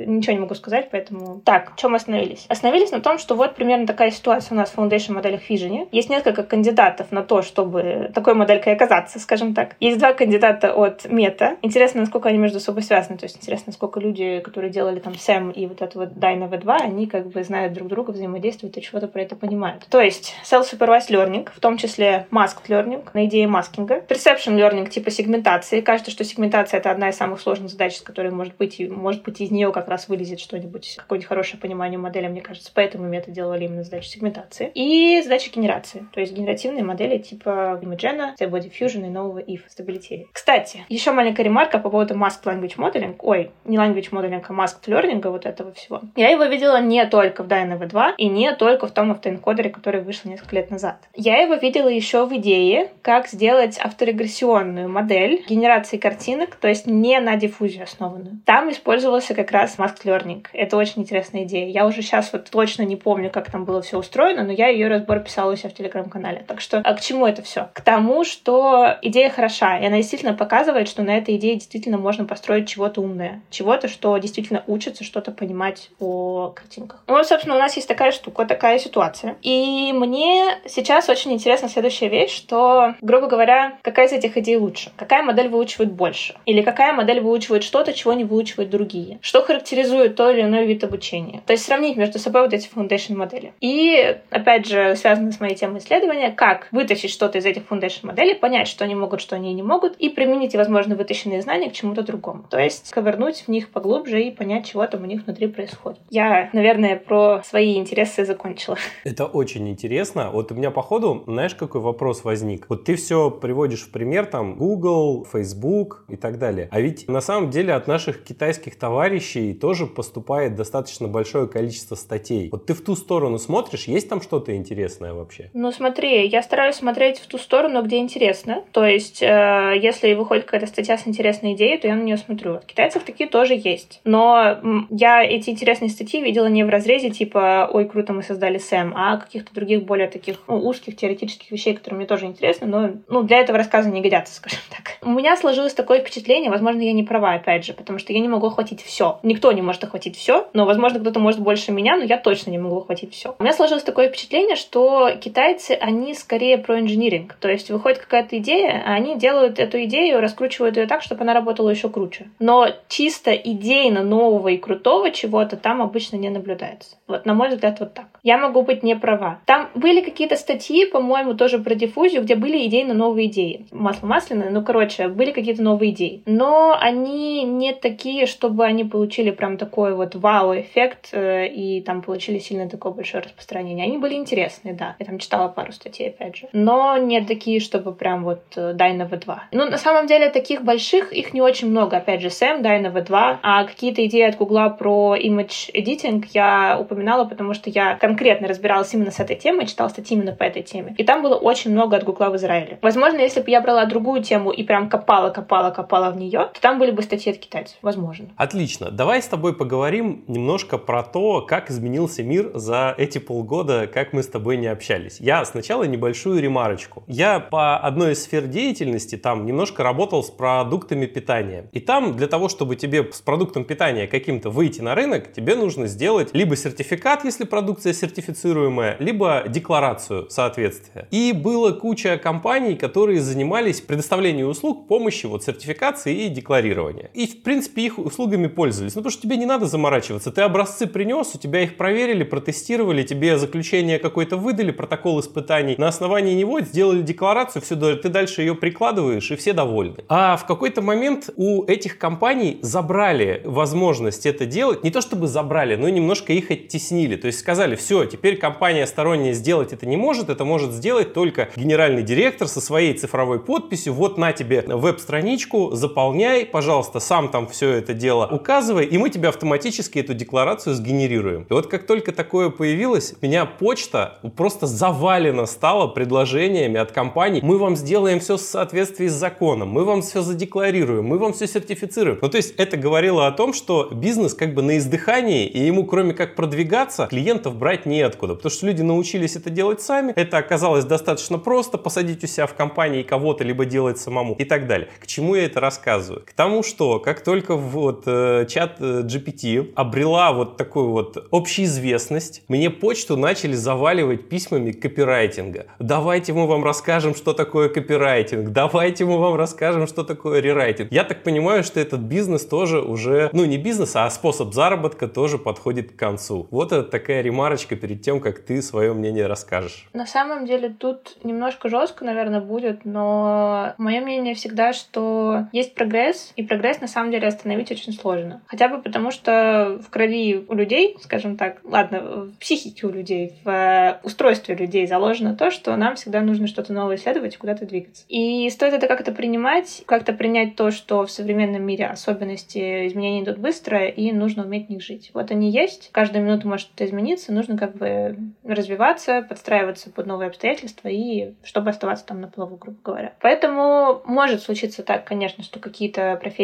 ничего не могу сказать, поэтому... Так, чем мы остановились? Остановились на том, что вот примерно такая ситуация у нас в Foundation моделях Vision. Есть несколько кандидатов на то, чтобы такой моделькой оказаться, скажем так. Есть два кандидата от Мета. Интересно, насколько они между собой связаны. То есть интересно, насколько люди, которые делали там SAM и вот это вот Dyna V2, они как бы знают друг друга, взаимодействуют и чего-то про это понимают. То есть self-supervised learning, в том числе masked learning, на идее маскинга, perception learning типа сегментации. Кажется, что сегментация — это одна из самых сложных задач, с которой может быть, и может быть из нее как раз вылезет что-нибудь, какое-нибудь хорошее понимание модели, мне кажется. Поэтому мы это делали именно задачи сегментации. И задачи генерации, то есть генеративные модели типа Imagen, Stable Diffusion и нового if Stability. Кстати, еще маленькая ремарка по поводу Masked Language Modeling. Ой, не Language Modeling, а Masked Learning, вот этого всего. Я его видела не только в DynV 2 и не только в том автоэнкодере, который вышел несколько лет назад. Я его видела еще в идее, как сделать авторегрессионную модель генерации картинок, то есть не на диффузию основанную. Там использовался как раз Masked Learning. Это очень интересная идея. Я уже сейчас вот точно не помню, как там было все устроено, но я ее разбор писала у себя в телеграм-канале. Так что а к чему это все? К тому, что идея хороша, и она действительно показывает, что на этой идее действительно можно построить чего-то умное, чего-то, что действительно учится что-то понимать о картинках. Ну, собственно, у нас есть такая штука, такая ситуация. И мне сейчас очень интересна следующая вещь, что, грубо говоря, какая из этих идей лучше? Какая модель выучивает больше? Или какая модель выучивает что-то, чего не выучивают другие? Что характеризует то или иной вид обучения? То есть сравнить между собой вот эти foundation модели. И, опять же, связано с моей темой исследования, как вытащить что-то из этих foundation моделей, понять, что они могут, что они не могут, и применить, возможно, вытащенные знания к чему-то другому. То есть ковырнуть в них поглубже и понять, чего там у них внутри происходит. Я, наверное, про свои интересы закончила.
Это очень интересно. Вот у меня по ходу, знаешь, какой вопрос возник? Вот ты все приводишь в пример там Google, Facebook и так далее. А ведь на самом деле от наших китайских товарищей тоже поступает достаточно большое количество статей. Вот ты в ту сторону смотришь, есть там что-то интересное вообще?
Ну смотри, я стараюсь смотреть в ту сторону, где интересно. То есть, э, если выходит какая-то статья с интересной идеей, то я на нее смотрю. От китайцев такие тоже есть. Но я эти интересные статьи видела не в разрезе типа «Ой, круто, мы создали Сэм», а каких-то других более таких ну, узких теоретических вещей, которые мне тоже интересны, но ну, для этого рассказа не годятся, скажем так. У меня сложилось такое впечатление, возможно, я не права, опять же, потому что я не могу охватить все. Никто не может охватить все, но, возможно, кто-то может больше меня, но я точно не могу охватить все. У меня сложилось такое впечатление, что китайцы, они скорее про инжиниринг. То есть выходит какая-то идея, а они делают эту идею, раскручивают ее так, чтобы она работала еще круче. Но чисто идейно нового и крутого чего-то там обычно не наблюдается. Вот, на мой взгляд, вот так. Я могу быть не права. Там были какие-то статьи, по-моему, тоже про диффузию, где были идейно новые идеи. Масло масляное, ну, короче, были какие-то новые идеи. Но они не такие, чтобы они получили прям такой вот вау-эффект э, и там получили сильно такое большое распространение. Они были интересные, да. Я там читала пару статей, опять же. Но не такие, чтобы прям вот э, дай на V2. Ну, на самом деле, таких больших их не очень много. Опять же, Сэм, дай на V2. А какие-то идеи от Гугла про image editing я упоминала, потому что я конкретно разбиралась именно с этой темой, читала статьи именно по этой теме. И там было очень много от Гугла в Израиле. Возможно, если бы я брала другую тему и прям копала, копала, копала в нее, то там были бы статьи от китайцев. Возможно.
Отлично. Давай с тобой поговорим немножко про то, как изменился мир за эти полгода, как мы с тобой не общались. Я сначала небольшую ремарочку. Я по одной из сфер деятельности там немножко работал с продуктами питания. И там для того, чтобы тебе с продуктом питания каким-то выйти на рынок, тебе нужно сделать либо сертификат, если продукция сертифицируемая, либо декларацию соответствия. И было куча компаний, которые занимались предоставлением услуг помощи вот сертификации и декларирования. И в принципе их услугами пользовались. Ну потому что тебе не надо заморачиваться. Ты образцы принес, у тебя их проверили, протестировали, тебе заключение какое-то выдали, протокол испытаний. На основании него сделали декларацию, все, ты дальше ее прикладываешь, и все довольны. А в какой-то момент у этих компаний забрали возможность это делать. Не то чтобы забрали, но немножко их оттеснили. То есть сказали, все, теперь компания сторонняя сделать это не может, это может сделать только генеральный директор со своей цифровой подписью. Вот на тебе веб-страничку, заполняй, пожалуйста, сам там все это дело указывай, и мы тебе автоматически эту декларацию сгенерируем. И вот как только такое появилось, меня почта просто завалена стала предложениями от компаний. Мы вам сделаем все в соответствии с законом, мы вам все задекларируем, мы вам все сертифицируем. Ну, то есть это говорило о том, что бизнес как бы на издыхании, и ему кроме как продвигаться, клиентов брать неоткуда. Потому что люди научились это делать сами, это оказалось достаточно просто, посадить у себя в компании кого-то, либо делать самому и так далее. К чему я это рассказываю? К тому, что как только вот э, чат э, GPT обрела вот такую вот общеизвестность, мне почту начали заваливать письмами копирайтинга. Давайте мы вам расскажем, что такое копирайтинг. Давайте мы вам расскажем, что такое рерайтинг. Я так понимаю, что этот бизнес тоже уже, ну не бизнес, а способ заработка тоже подходит к концу. Вот это такая ремарочка перед тем, как ты свое мнение расскажешь.
На самом деле тут немножко жестко, наверное, будет, но мое мнение всегда, что есть прогресс, и прогресс на самом деле остановить очень сложно. Хотя бы потому, что в крови у людей, скажем так, ладно, в психике у людей, в устройстве людей заложено то, что нам всегда нужно что-то новое исследовать и куда-то двигаться. И стоит это как-то принимать, как-то принять то, что в современном мире особенности изменений идут быстро, и нужно уметь в них жить. Вот они есть, каждую минуту может что-то измениться, нужно как бы развиваться, подстраиваться под новые обстоятельства и чтобы оставаться там на плаву, грубо говоря. Поэтому может случиться так, конечно, что какие-то профессии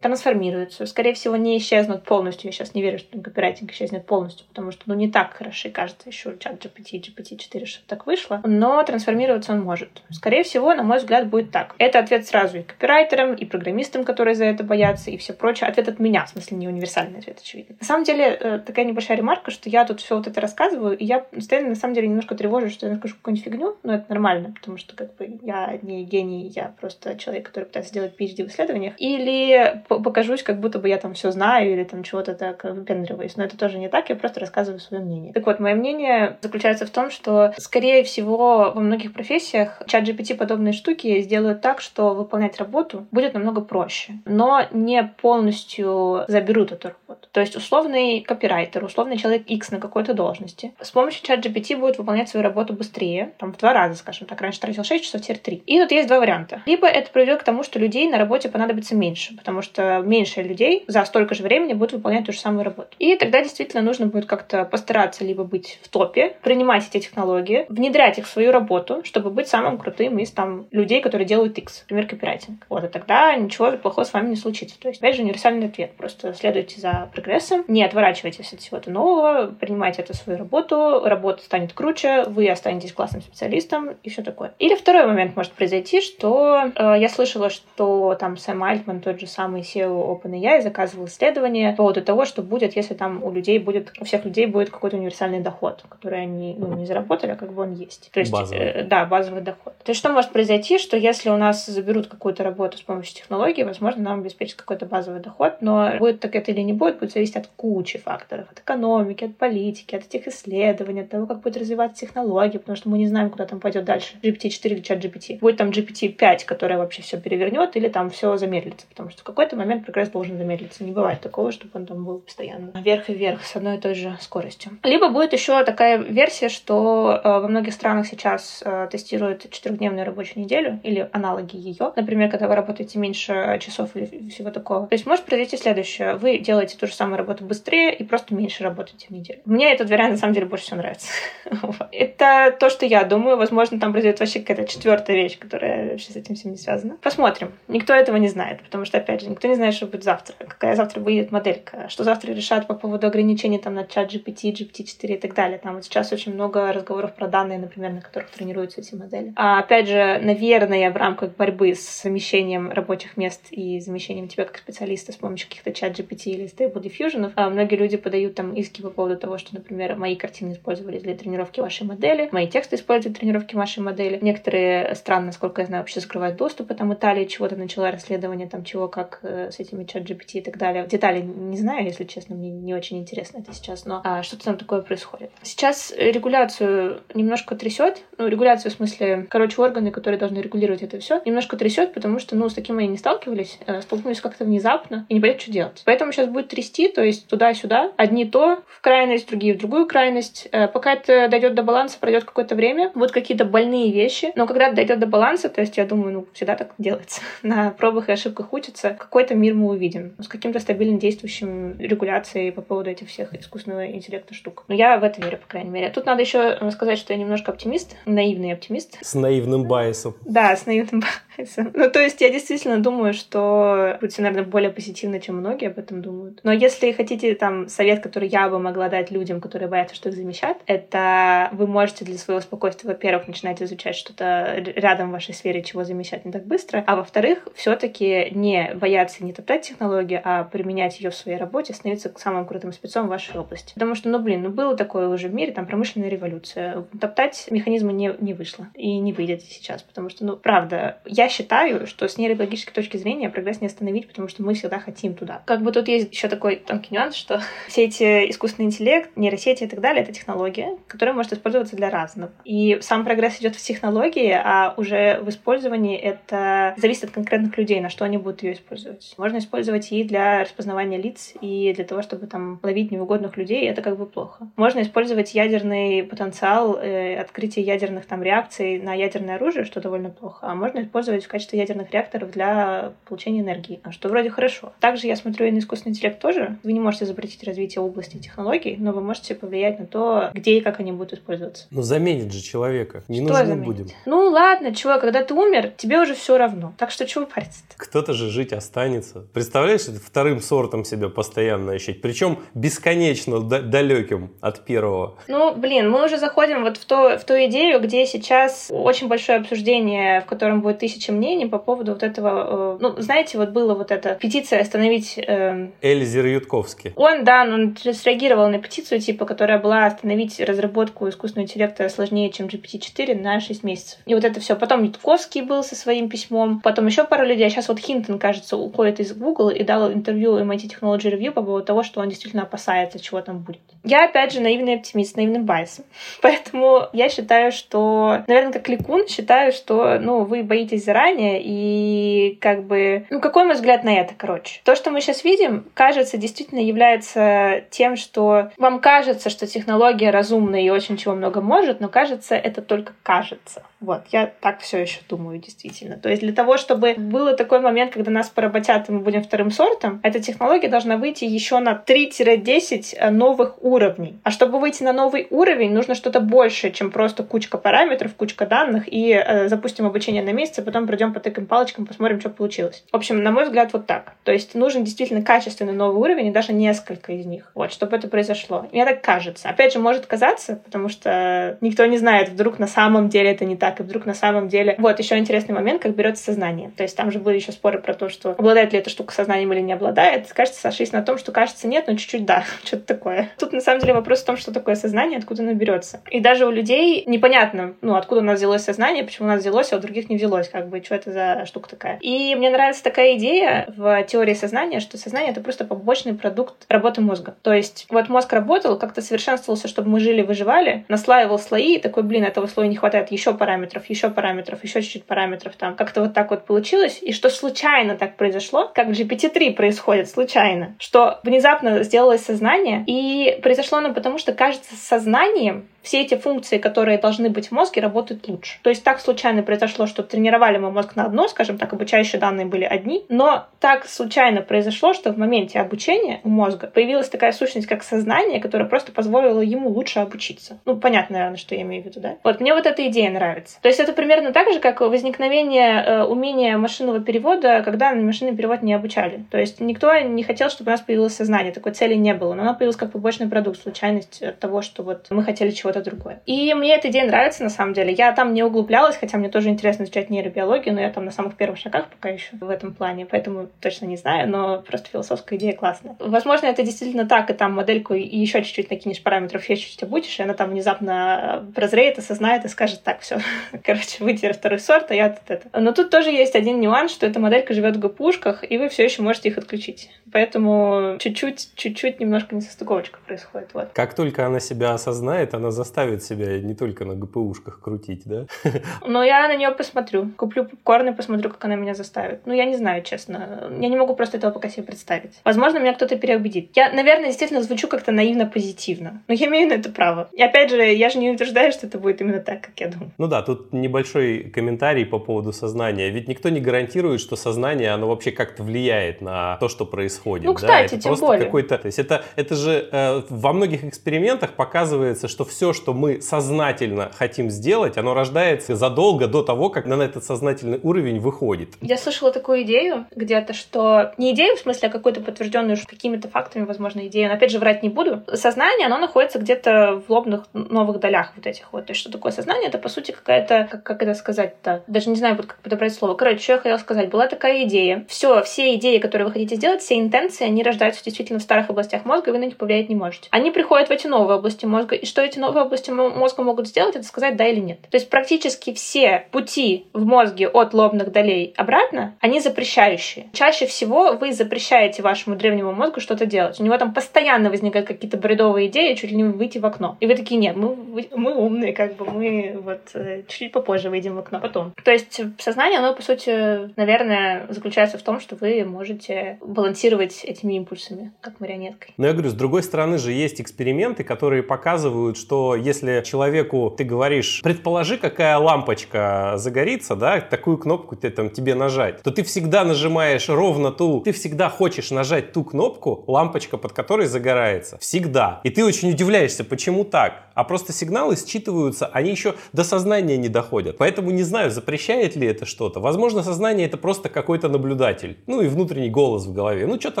трансформируются. Скорее всего, не исчезнут полностью. Я сейчас не верю, что копирайтинг исчезнет полностью, потому что ну не так хороши, кажется, еще чат GPT, GPT-4, что так вышло. Но трансформироваться он может. Скорее всего, на мой взгляд, будет так. Это ответ сразу и копирайтерам, и программистам, которые за это боятся, и все прочее. Ответ от меня, в смысле, не универсальный ответ, очевидно. На самом деле, э, такая небольшая ремарка, что я тут все вот это рассказываю, и я постоянно, на самом деле, немножко тревожусь, что я скажу какую-нибудь фигню, но это нормально, потому что, как бы, я не гений, я просто человек, который пытается сделать PhD в исследованиях. Или покажусь, как будто бы я там все знаю, или там чего-то так выпендриваюсь. Но это тоже не так, я просто рассказываю свое мнение. Так вот, мое мнение заключается в том, что, скорее всего, во многих профессиях чат GPT подобные штуки сделают так, что выполнять работу будет намного проще, но не полностью заберут эту работу. То есть условный копирайтер, условный человек X на какой-то должности с помощью чат GPT будет выполнять свою работу быстрее, там в два раза, скажем так. Раньше тратил 6 часов, теперь 3. И тут есть два варианта. Либо это приведет к тому, что людей на работе понадобится меньше, потому что меньше людей за столько же времени будут выполнять ту же самую работу. И тогда действительно нужно будет как-то постараться либо быть в топе, принимать эти технологии, внедрять их в свою работу, чтобы быть самым крутым из там людей, которые делают X, например, копирайтинг. Вот, и тогда ничего плохого с вами не случится. То есть, опять же, универсальный ответ. Просто следуйте за прогрессом, не отворачивайтесь от всего-то нового, принимайте это в свою работу, работа станет круче, вы останетесь классным специалистом и все такое. Или второй момент может произойти, что э, я слышала, что там Сэм Альтман, тот же самый SEO OpenAI, заказывал исследование по поводу того, что будет, если там у людей будет, у всех людей будет какой-то универсальный доход, который они ну, не заработали, а как бы он есть. То есть, базовый. Э, да, базовый доход. То есть что может произойти, что если у нас заберут какую-то работу с помощью технологий, возможно, нам обеспечат какой-то базовый доход, но будет так это или не будет, будет зависеть от кучи факторов, от экономики, от политики, от этих исследований, от того, как будет развиваться технология, потому что мы не знаем, куда там пойдет дальше. GPT-4 или чат GPT. Будет там GPT-5, которая вообще все перевернет, или там все замедлится, потому что в какой-то момент прогресс должен замедлиться. Не бывает такого, чтобы он там был постоянно вверх и вверх с одной и той же скоростью. Либо будет еще такая версия, что э, во многих странах сейчас э, тестируют четырехдневную рабочую неделю или аналоги ее. Например, когда вы работаете меньше часов или всего такого. То есть может произойти следующее. Вы делаете ту же самую работу быстрее и просто меньше работаете в неделю. Мне этот вариант на самом деле больше всего нравится. Это то, что я думаю. Возможно, там произойдет вообще какая-то четвертая вещь, которая вообще с этим всем не связана. Посмотрим. Никто этого не знает, потому что, опять же, никто не знает, что будет завтра. Какая завтра выйдет моделька. Что завтра решат по поводу ограничений там на чат GPT, GPT-4 и так далее. Там вот сейчас очень много разговоров про данные, например, на которых тренируются эти модели. А опять же, наверное, в рамках борьбы с замещением рабочих мест и замещением тебя как специалиста с помощью каких-то чат GPT или Stable Diffusion, а многие люди подают там иски по поводу того, что, например, мои картины использовались для тренировки вашей модели, мои тексты используют для тренировки вашей модели. Некоторые страны, насколько я знаю, вообще закрывают доступ, там Италия чего-то начала расследование, там чего, как э, с этими чат GPT и так далее. Детали не знаю, если честно, мне не очень интересно это сейчас, но а, что-то там такое происходит. Сейчас регуляцию немножко трясет, ну, регуляцию в смысле, короче, органы, которые должны регулировать это все, немножко трясет, потому что, ну, с таким они не сталкивались, э, столкнулись как-то внезапно и не понятно, что делать. Поэтому сейчас будет трясти, то есть туда-сюда, одни то в крайность, другие в другую крайность. Э, пока это дойдет до баланса, пройдет какое-то время, будут какие-то больные вещи, но когда дойдет до баланса, то есть я думаю, ну, всегда так делается, на пробах и ошибках учатся, какой-то мир мы увидим с каким-то стабильным действующим регуляцией по поводу этих всех искусственного интеллекта штук. Но я в это верю, по крайней мере. Тут надо еще сказать, что я немножко оптимист, наивный оптимист.
С наивным байсом.
Да, с наивным байсом. Ну, то есть я действительно думаю, что будет все, наверное, более позитивно, чем многие об этом думают. Но если хотите там совет, который я бы могла дать людям, которые боятся, что их замещат, это вы можете для своего спокойствия, во-первых, начинать изучать что-то рядом в вашей сфере, чего замещать не так быстро, а во-вторых, все-таки не бояться не топтать технологию, а применять ее в своей работе, становиться самым крутым спецом в вашей области. Потому что, ну, блин, ну было такое уже в мире, там промышленная революция. Топтать механизмы не, не вышло и не выйдет сейчас, потому что, ну, правда, я я считаю, что с нейробиологической точки зрения прогресс не остановить, потому что мы всегда хотим туда. Как бы тут есть еще такой тонкий нюанс, что все эти искусственный интеллект, нейросети и так далее, это технология, которая может использоваться для разного. И сам прогресс идет в технологии, а уже в использовании это зависит от конкретных людей, на что они будут ее использовать. Можно использовать и для распознавания лиц, и для того, чтобы там ловить неугодных людей, это как бы плохо. Можно использовать ядерный потенциал, э, открытие ядерных там реакций на ядерное оружие, что довольно плохо, а можно использовать в качестве ядерных реакторов для получения энергии, что вроде хорошо. Также я смотрю и на искусственный интеллект тоже. Вы не можете запретить развитие области технологий, но вы можете повлиять на то, где и как они будут использоваться.
Ну, заменит же человека. Не что нужно заменит? будем.
Ну, ладно, чувак, когда ты умер, тебе уже все равно. Так что чего париться -то?
Кто-то же жить останется. Представляешь, вторым сортом себя постоянно ощущать. Причем бесконечно далеким от первого.
Ну, блин, мы уже заходим вот в, то, в ту идею, где сейчас очень большое обсуждение, в котором будет тысяча мнений по поводу вот этого... Э, ну, знаете, вот было вот это петиция остановить... Э,
Эльзер Ютковский.
Он, да, он среагировал на петицию, типа, которая была остановить разработку искусственного интеллекта сложнее, чем GPT-4 на 6 месяцев. И вот это все. Потом Ютковский был со своим письмом, потом еще пару людей, а сейчас вот Хинтон, кажется, уходит из Google и дал интервью MIT Technology Review по поводу того, что он действительно опасается, чего там будет. Я, опять же, наивный оптимист, наивным байсом. Поэтому я считаю, что, наверное, как Ликун, считаю, что, ну, вы боитесь заранее, и как бы... Ну, какой мой взгляд на это, короче? То, что мы сейчас видим, кажется, действительно является тем, что вам кажется, что технология разумная и очень чего много может, но кажется, это только кажется. Вот, я так все еще думаю, действительно. То есть для того, чтобы был такой момент, когда нас поработят, и мы будем вторым сортом, эта технология должна выйти еще на 3-10 э, новых уровней. А чтобы выйти на новый уровень, нужно что-то большее, чем просто кучка параметров, кучка данных, и э, запустим обучение на месяц, а потом пройдем по таким палочкам, посмотрим, что получилось. В общем, на мой взгляд, вот так. То есть нужен действительно качественный новый уровень, и даже несколько из них, вот, чтобы это произошло. Мне так кажется. Опять же, может казаться, потому что никто не знает, вдруг на самом деле это не так, так, и вдруг на самом деле... Вот еще интересный момент, как берется сознание. То есть там же были еще споры про то, что обладает ли эта штука сознанием или не обладает. Кажется, сошлись на том, что кажется нет, но чуть-чуть да, что-то такое. Тут на самом деле вопрос в том, что такое сознание, откуда оно берется. И даже у людей непонятно, ну, откуда у нас взялось сознание, почему у нас взялось, а у других не взялось, как бы, что это за штука такая. И мне нравится такая идея в теории сознания, что сознание — это просто побочный продукт работы мозга. То есть вот мозг работал, как-то совершенствовался, чтобы мы жили, выживали, наслаивал слои, и такой, блин, этого слоя не хватает, еще параметр параметров, еще параметров, еще чуть-чуть параметров там. Как-то вот так вот получилось. И что случайно так произошло, как в GPT-3 происходит случайно, что внезапно сделалось сознание, и произошло оно потому, что, кажется, сознанием все эти функции, которые должны быть в мозге, работают лучше. То есть так случайно произошло, что тренировали мы мозг на одно, скажем так, обучающие данные были одни, но так случайно произошло, что в моменте обучения у мозга появилась такая сущность, как сознание, которая просто позволила ему лучше обучиться. Ну, понятно, наверное, что я имею в виду, да? Вот мне вот эта идея нравится. То есть это примерно так же, как возникновение э, умения машинного перевода, когда на машинный перевод не обучали. То есть никто не хотел, чтобы у нас появилось сознание, такой цели не было, но оно появилось как побочный продукт, случайность от того, что вот мы хотели чего что-то другое. И мне эта идея нравится, на самом деле. Я там не углублялась, хотя мне тоже интересно изучать нейробиологию, но я там на самых первых шагах пока еще в этом плане, поэтому точно не знаю, но просто философская идея классная. Возможно, это действительно так, и там модельку и еще чуть-чуть накинешь параметров, еще чуть-чуть обучишь, и она там внезапно прозреет, осознает и скажет, так, все, короче, вы теперь второй сорт, а я тут это. Но тут тоже есть один нюанс, что эта моделька живет в ГПУшках, и вы все еще можете их отключить. Поэтому чуть-чуть, чуть-чуть немножко несостыковочка происходит. Вот.
Как только она себя осознает, она заставит себя не только на ГПУшках крутить, да?
Но я на нее посмотрю. Куплю попкорн и посмотрю, как она меня заставит. Ну, я не знаю, честно. Я не могу просто этого пока себе представить. Возможно, меня кто-то переубедит. Я, наверное, действительно звучу как-то наивно позитивно. Но я имею на это право. И опять же, я же не утверждаю, что это будет именно так, как я думаю.
Ну да, тут небольшой комментарий по поводу сознания. Ведь никто не гарантирует, что сознание, оно вообще как-то влияет на то, что происходит.
Ну, кстати,
да? это
тем просто более.
какой-то... То есть это, это же э, во многих экспериментах показывается, что все, что мы сознательно хотим сделать, оно рождается задолго до того, как на этот сознательный уровень выходит.
Я слышала такую идею где-то, что не идею в смысле, а какую-то подтвержденную какими-то фактами, возможно, идею, но опять же врать не буду. Сознание, оно находится где-то в лобных новых долях вот этих вот. То есть что такое сознание? Это, по сути, какая-то, как, как это сказать-то? Даже не знаю, вот как подобрать слово. Короче, что я хотела сказать. Была такая идея. Все, все идеи, которые вы хотите сделать, все интенции, они рождаются действительно в старых областях мозга, и вы на них повлиять не можете. Они приходят в эти новые области мозга, и что эти новые области мозга могут сделать, это сказать да или нет. То есть практически все пути в мозге от лобных долей обратно, они запрещающие. Чаще всего вы запрещаете вашему древнему мозгу что-то делать. У него там постоянно возникают какие-то бредовые идеи, чуть ли не выйти в окно. И вы такие, нет, мы, мы умные, как бы мы вот э, чуть попозже выйдем в окно потом. То есть сознание, оно, по сути, наверное, заключается в том, что вы можете балансировать этими импульсами, как марионеткой.
Но я говорю, с другой стороны же есть эксперименты, которые показывают, что если человеку ты говоришь, предположи, какая лампочка загорится, да, такую кнопку ты, там, тебе нажать, то ты всегда нажимаешь ровно ту, ты всегда хочешь нажать ту кнопку, лампочка под которой загорается. Всегда. И ты очень удивляешься, почему так. А просто сигналы считываются, они еще до сознания не доходят. Поэтому не знаю, запрещает ли это что-то. Возможно, сознание это просто какой-то наблюдатель. Ну и внутренний голос в голове. Ну, что-то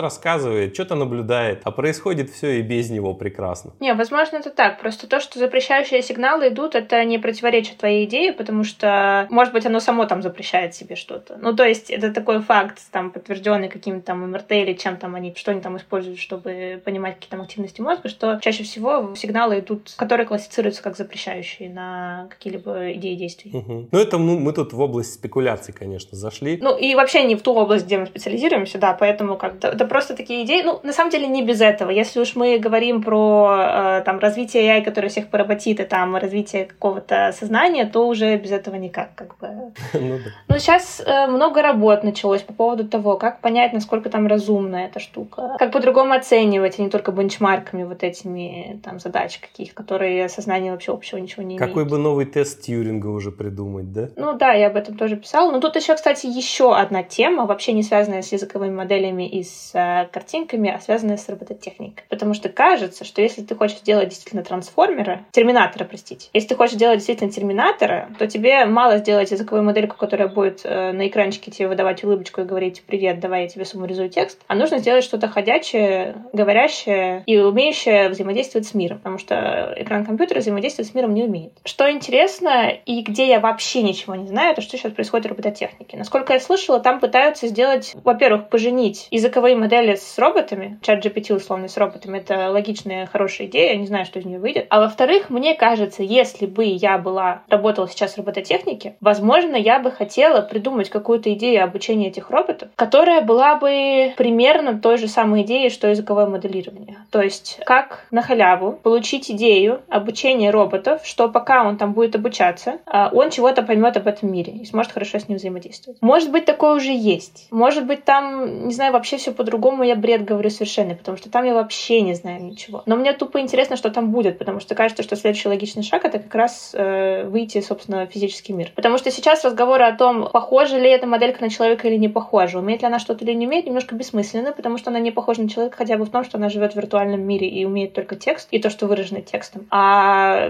рассказывает, что-то наблюдает. А происходит все и без него прекрасно.
Не, возможно, это так. Просто то, что запрещающие сигналы идут, это не противоречит твоей идее, потому что, может быть, оно само там запрещает себе что-то. Ну, то есть, это такой факт, там, подтвержденный каким-то там МРТ или чем там они, что они там используют, чтобы понимать какие там активности мозга, что чаще всего сигналы идут, которые классифицируются как запрещающие на какие-либо идеи действий.
Угу. Ну, это ну, мы тут в область спекуляций, конечно, зашли.
Ну, и вообще не в ту область, где мы специализируемся, да, поэтому как это, это просто такие идеи. Ну, на самом деле не без этого. Если уж мы говорим про э, там развитие AI, которое всех поработит, и там развитие какого-то сознания, то уже без этого никак, как бы. ну, да. Но сейчас э, много работ началось по поводу того, как понять, насколько там разумна эта штука, как по-другому оценивать, а не только бенчмарками вот этими там задач каких, которые сознание вообще общего ничего не
имеют. Какой бы новый тест Тьюринга уже придумать, да?
Ну да, я об этом тоже писала. Но тут еще, кстати, еще одна тема, вообще не связанная с языковыми моделями и с э, картинками, а связанная с робототехникой. Потому что кажется, что если ты хочешь сделать действительно трансформера, терминатора, простите, если ты хочешь делать действительно терминатора, то тебе мало сделать языковую модельку, которая будет э, на экранчике тебе выдавать улыбочку и говорить «Привет, давай я тебе суммаризую текст», а нужно сделать что-то ходячее, говорящее и умеющее взаимодействовать с миром, потому что экран компьютера взаимодействовать с миром не умеет. Что интересно, и где я вообще ничего не знаю, это что сейчас происходит в робототехнике. Насколько я слышала, там пытаются сделать, во-первых, поженить языковые модели с роботами, чат GPT условно с роботами, это логичная, хорошая идея, я не знаю, что из нее выйдет. А во-вторых, мне кажется, если бы я была, работала сейчас в робототехнике, возможно, я бы хотела придумать какую-то идею обучения этих роботов, которая была бы примерно той же самой идеей, что языковое моделирование. То есть, как на халяву получить идею обучения роботов, что пока он там будет обучаться, а, он чего-то поймет об этом мире и сможет хорошо с ним взаимодействовать. Может быть, такое уже есть. Может быть, там, не знаю, вообще все по-другому, я бред говорю совершенно, потому что там я вообще не знаю ничего. Но мне тупо интересно, что там будет, потому что кажется, что следующий логичный шаг — это как раз э, выйти, собственно, в физический мир. Потому что сейчас разговоры о том, похожа ли эта моделька на человека или не похожа, умеет ли она что-то или не умеет, немножко бессмысленно, потому что она не похожа на человека хотя бы в том, что она живет в виртуальном мире и умеет только текст, и то, что выражено текстом. А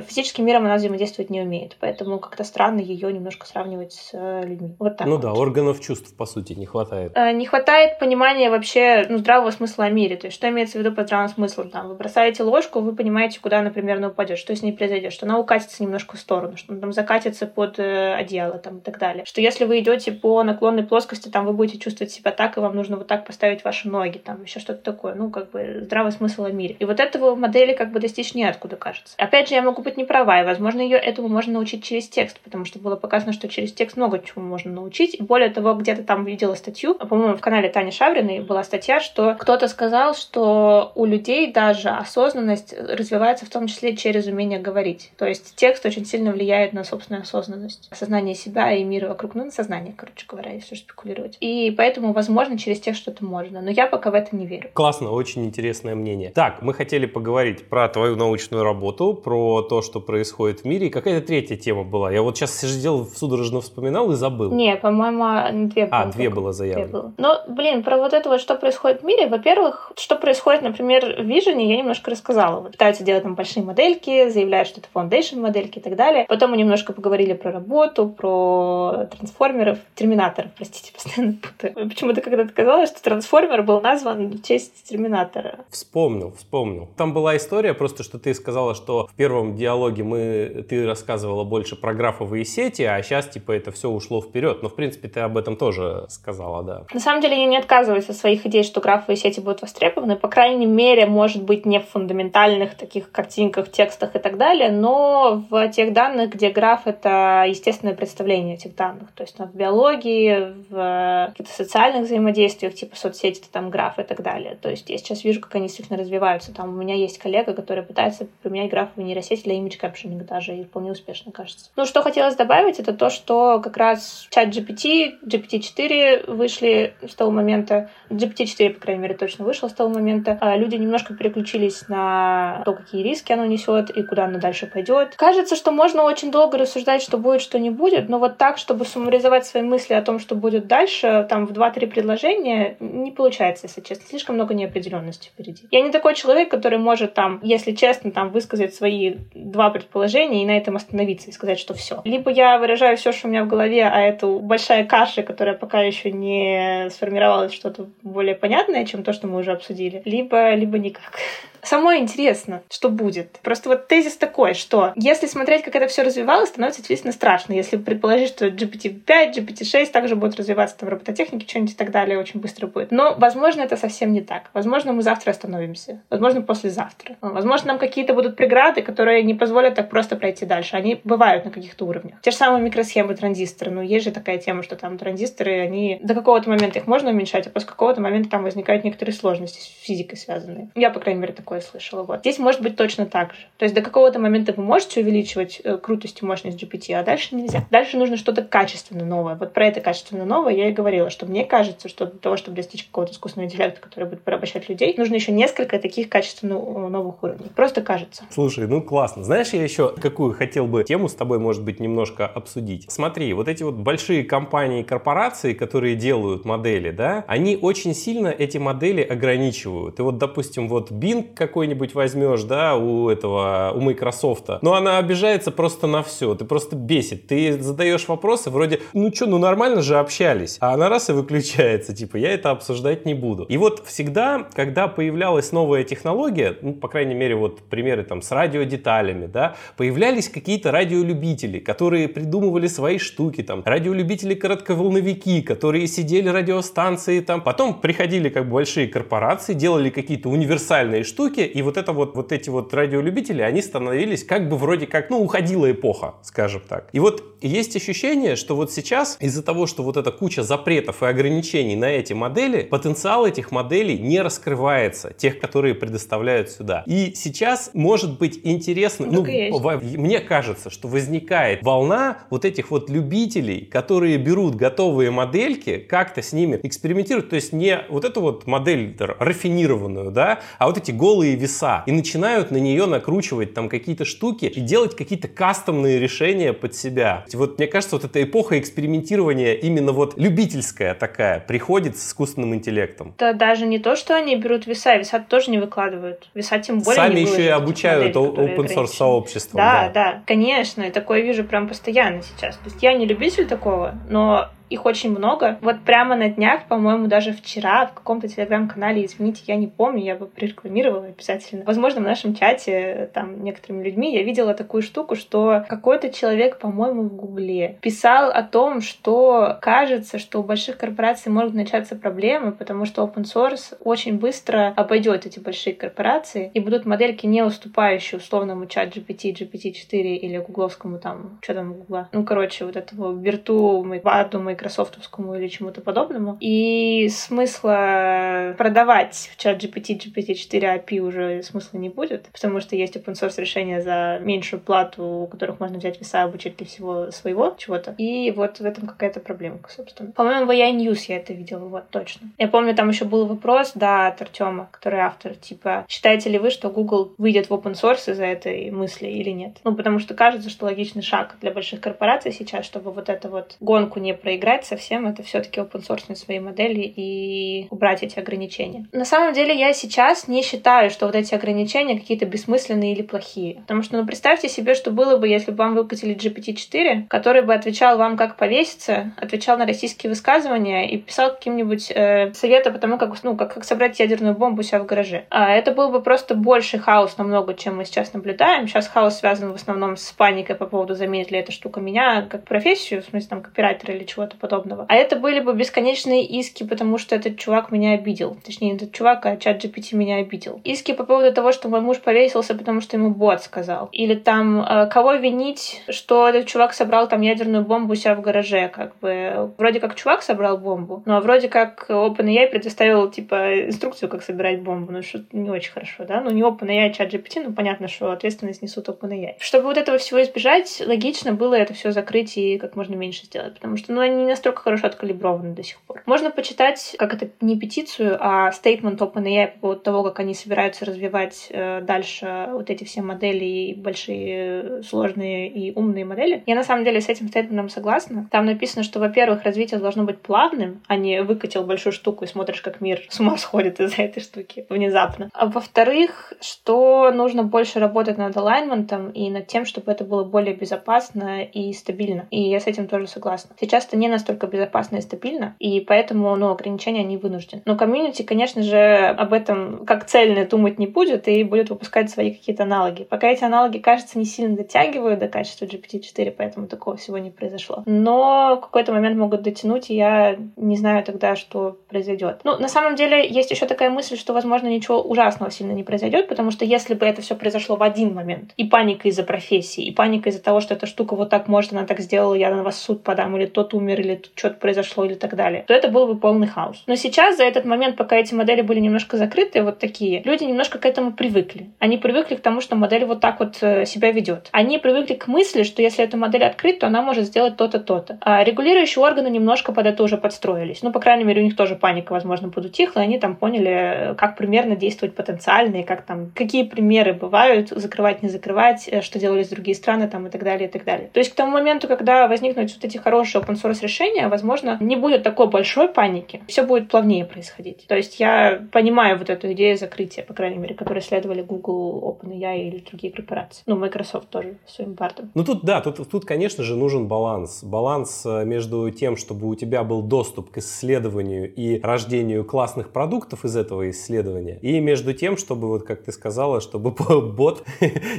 физическим миром она взаимодействовать не умеет, поэтому как-то странно ее немножко сравнивать с э, людьми. Вот так.
Ну
вот.
да, органов чувств, по сути, не хватает.
Э, не хватает понимания вообще ну, здравого смысла о мире. То есть, что имеется в виду под здравым смыслом? Там, вы бросаете ложку, вы понимаете, куда она примерно упадет, что с ней произойдет, что она укатится немножко в сторону, что она там закатится под э, одеяло там, и так далее. Что если вы идете по наклонной плоскости, там вы будете чувствовать себя так, и вам нужно вот так поставить ваши ноги, там еще что-то такое. Ну, как бы здравый смысл о мире. И вот этого модели как бы достичь неоткуда, кажется. Опять же, я могу быть не права, и, возможно, ее этому можно научить через текст, потому что было показано, что через текст много чего можно научить. И более того, где-то там видела статью, по-моему, в канале Тани Шавриной была статья, что кто-то сказал, что у людей даже осознанность развивается в том числе через умение говорить. То есть текст очень сильно влияет на собственную осознанность, осознание себя и мира вокруг, ну, на сознание, короче говоря, если спекулировать. И поэтому, возможно, через текст что-то можно, но я пока в это не верю.
Классно, очень интересное мнение. Так, мы хотели поговорить про твою научную работу, про то, что происходит в мире. И какая-то третья тема была. Я вот сейчас сидел судорожно вспоминал и забыл.
Не, по-моему, две
было. А, две было заявлено. Две было.
Но, блин, про вот это вот, что происходит в мире, во-первых, что происходит, например, в Vision, я немножко рассказала. Вот пытаются делать там большие модельки, заявляют, что это foundation модельки и так далее. Потом мы немножко поговорили про работу, про трансформеров, терминаторов, простите, постоянно путаю. Почему-то когда-то казалось, что трансформер был назван в честь терминатора.
Вспомнил, вспомнил. Там была история просто, что ты сказала, что что в первом диалоге мы, ты рассказывала больше про графовые сети, а сейчас, типа, это все ушло вперед. Но, в принципе, ты об этом тоже сказала, да.
На самом деле, я не отказываюсь от своих идей, что графовые сети будут востребованы. По крайней мере, может быть, не в фундаментальных таких картинках, текстах и так далее, но в тех данных, где граф — это естественное представление этих данных. То есть ну, в биологии, в каких-то социальных взаимодействиях, типа соцсети, там граф и так далее. То есть я сейчас вижу, как они действительно развиваются. Там у меня есть коллега, который пытается применять графовые нейросети для image captioning даже, и вполне успешно, кажется. Ну, что хотелось добавить, это то, что как раз чат GPT, GPT-4 вышли с того момента, GPT-4, по крайней мере, точно вышел с того момента, а люди немножко переключились на то, какие риски оно несет и куда оно дальше пойдет. Кажется, что можно очень долго рассуждать, что будет, что не будет, но вот так, чтобы суммаризовать свои мысли о том, что будет дальше, там в 2-3 предложения, не получается, если честно. Слишком много неопределенности впереди. Я не такой человек, который может там, если честно, там высказать свои два предположения и на этом остановиться и сказать, что все. Либо я выражаю все, что у меня в голове, а это большая каша, которая пока еще не сформировалась что-то более понятное, чем то, что мы уже обсудили, либо, либо никак. Самое интересно, что будет. Просто вот тезис такой, что если смотреть, как это все развивалось, становится действительно страшно. Если предположить, что GPT-5, GPT-6 также будут развиваться там робототехники, что-нибудь и так далее, очень быстро будет. Но, возможно, это совсем не так. Возможно, мы завтра остановимся. Возможно, послезавтра. Возможно, нам какие-то будут преграды, которые не позволят так просто пройти дальше. Они бывают на каких-то уровнях. Те же самые микросхемы транзисторы. Ну, есть же такая тема, что там транзисторы, они до какого-то момента их можно уменьшать, а после какого-то момента там возникают некоторые сложности с физикой связанные. Я, по крайней мере, такой такое слышала. Вот. Здесь может быть точно так же. То есть до какого-то момента вы можете увеличивать э, крутость и мощность GPT, а дальше нельзя. Дальше нужно что-то качественно новое. Вот про это качественно новое я и говорила, что мне кажется, что для того, чтобы достичь какого-то искусственного интеллекта, который будет порабощать людей, нужно еще несколько таких качественно э, новых уровней. Просто кажется.
Слушай, ну классно. Знаешь, я еще какую хотел бы тему с тобой, может быть, немножко обсудить. Смотри, вот эти вот большие компании и корпорации, которые делают модели, да, они очень сильно эти модели ограничивают. И вот, допустим, вот Bing какой-нибудь возьмешь, да, у этого, у Microsoft, но она обижается просто на все, ты просто бесит. Ты задаешь вопросы вроде, ну что, ну нормально же общались, а она раз и выключается, типа, я это обсуждать не буду. И вот всегда, когда появлялась новая технология, ну, по крайней мере, вот примеры там с радиодеталями, да, появлялись какие-то радиолюбители, которые придумывали свои штуки, там, радиолюбители-коротковолновики, которые сидели радиостанции, там, потом приходили как бы большие корпорации, делали какие-то универсальные штуки, штуки, и вот это вот, вот эти вот радиолюбители, они становились как бы вроде как, ну, уходила эпоха, скажем так. И вот есть ощущение, что вот сейчас из-за того, что вот эта куча запретов и ограничений на эти модели, потенциал этих моделей не раскрывается, тех, которые предоставляют сюда. И сейчас может быть интересно, ну, ну мне кажется, что возникает волна вот этих вот любителей, которые берут готовые модельки, как-то с ними экспериментируют, то есть не вот эту вот модель рафинированную, да, а вот эти голые тяжелые веса и начинают на нее накручивать там какие-то штуки и делать какие-то кастомные решения под себя. Вот мне кажется, вот эта эпоха экспериментирования именно вот любительская такая приходит с искусственным интеллектом.
Это даже не то, что они берут веса, веса тоже не выкладывают. Веса тем более
Сами еще и обучают open source сообществом.
Да, да, да, конечно, и такое вижу прям постоянно сейчас. То есть я не любитель такого, но их очень много. Вот прямо на днях, по-моему, даже вчера в каком-то телеграм-канале, извините, я не помню, я бы прорекламировала обязательно. Возможно, в нашем чате, там, некоторыми людьми я видела такую штуку, что какой-то человек, по-моему, в Гугле писал о том, что кажется, что у больших корпораций могут начаться проблемы, потому что open source очень быстро обойдет эти большие корпорации, и будут модельки, не уступающие условному чат GPT, GPT-4 или гугловскому там, что там Гугла, ну, короче, вот этому Вирту, Ваду, майкрософтовскому или чему-то подобному. И смысла продавать в чат GPT, GPT-4 API уже смысла не будет, потому что есть open source решения за меньшую плату, у которых можно взять веса обучить для всего своего чего-то. И вот в этом какая-то проблемка, собственно. По-моему, в AI News я это видела, вот точно. Я помню, там еще был вопрос, да, от Артема, который автор, типа, считаете ли вы, что Google выйдет в open source из-за этой мысли или нет? Ну, потому что кажется, что логичный шаг для больших корпораций сейчас, чтобы вот эту вот гонку не проиграть, поиграть совсем, это все-таки open source свои модели и убрать эти ограничения. На самом деле я сейчас не считаю, что вот эти ограничения какие-то бессмысленные или плохие. Потому что, ну, представьте себе, что было бы, если бы вам выкатили GPT-4, который бы отвечал вам, как повеситься, отвечал на российские высказывания и писал каким-нибудь э, советы по тому, как, ну, как, как собрать ядерную бомбу у себя в гараже. А это был бы просто больше хаос намного, чем мы сейчас наблюдаем. Сейчас хаос связан в основном с паникой по поводу, заменит ли эта штука меня как профессию, в смысле там копирайтера или чего-то подобного. А это были бы бесконечные иски, потому что этот чувак меня обидел. Точнее, этот чувак, а чат GPT меня обидел. Иски по поводу того, что мой муж повесился, потому что ему бот сказал. Или там, э, кого винить, что этот чувак собрал там ядерную бомбу у себя в гараже, как бы. Вроде как чувак собрал бомбу, но вроде как OpenAI предоставил, типа, инструкцию, как собирать бомбу. Ну, что не очень хорошо, да? Ну, не OpenAI, а чат GPT, ну, понятно, что ответственность несут OpenAI. Чтобы вот этого всего избежать, логично было это все закрыть и как можно меньше сделать, потому что, ну, они не настолько хорошо откалиброваны до сих пор. Можно почитать, как это не петицию, а стейтмент OpenAI по поводу того, как они собираются развивать э, дальше вот эти все модели и большие, сложные и умные модели. Я на самом деле с этим стейтментом согласна. Там написано, что, во-первых, развитие должно быть плавным, а не выкатил большую штуку и смотришь, как мир с ума сходит из-за этой штуки внезапно. А во-вторых, что нужно больше работать над алайнментом и над тем, чтобы это было более безопасно и стабильно. И я с этим тоже согласна. Сейчас это не настолько безопасно и стабильно, и поэтому ну, ограничения не вынуждены. Но комьюнити, конечно же, об этом как цельно думать не будет и будет выпускать свои какие-то аналоги. Пока эти аналоги, кажется, не сильно дотягивают до качества GPT-4, поэтому такого всего не произошло. Но в какой-то момент могут дотянуть, и я не знаю тогда, что произойдет. Ну, на самом деле, есть еще такая мысль, что, возможно, ничего ужасного сильно не произойдет, потому что если бы это все произошло в один момент, и паника из-за профессии, и паника из-за того, что эта штука вот так может, она так сделала, я на вас суд подам, или тот умер, или тут что-то произошло, или так далее, то это был бы полный хаос. Но сейчас, за этот момент, пока эти модели были немножко закрыты, вот такие, люди немножко к этому привыкли. Они привыкли к тому, что модель вот так вот э, себя ведет. Они привыкли к мысли, что если эта модель открыть, то она может сделать то-то, то-то. А регулирующие органы немножко под это уже подстроились. Ну, по крайней мере, у них тоже паника, возможно, подутихла, и они там поняли, э, как примерно действовать потенциально, и как там, какие примеры бывают, закрывать, не закрывать, э, что делали другие страны там и так далее, и так далее. То есть к тому моменту, когда возникнут вот эти хорошие open source решения, возможно, не будет такой большой паники, все будет плавнее происходить. То есть я понимаю вот эту идею закрытия, по крайней мере, которые следовали Google, OpenAI или другие корпорации. Ну, Microsoft тоже своим партом.
Ну тут, да, тут, тут, конечно же, нужен баланс. Баланс э, между тем, чтобы у тебя был доступ к исследованию и рождению классных продуктов из этого исследования, и между тем, чтобы, вот как ты сказала, чтобы бот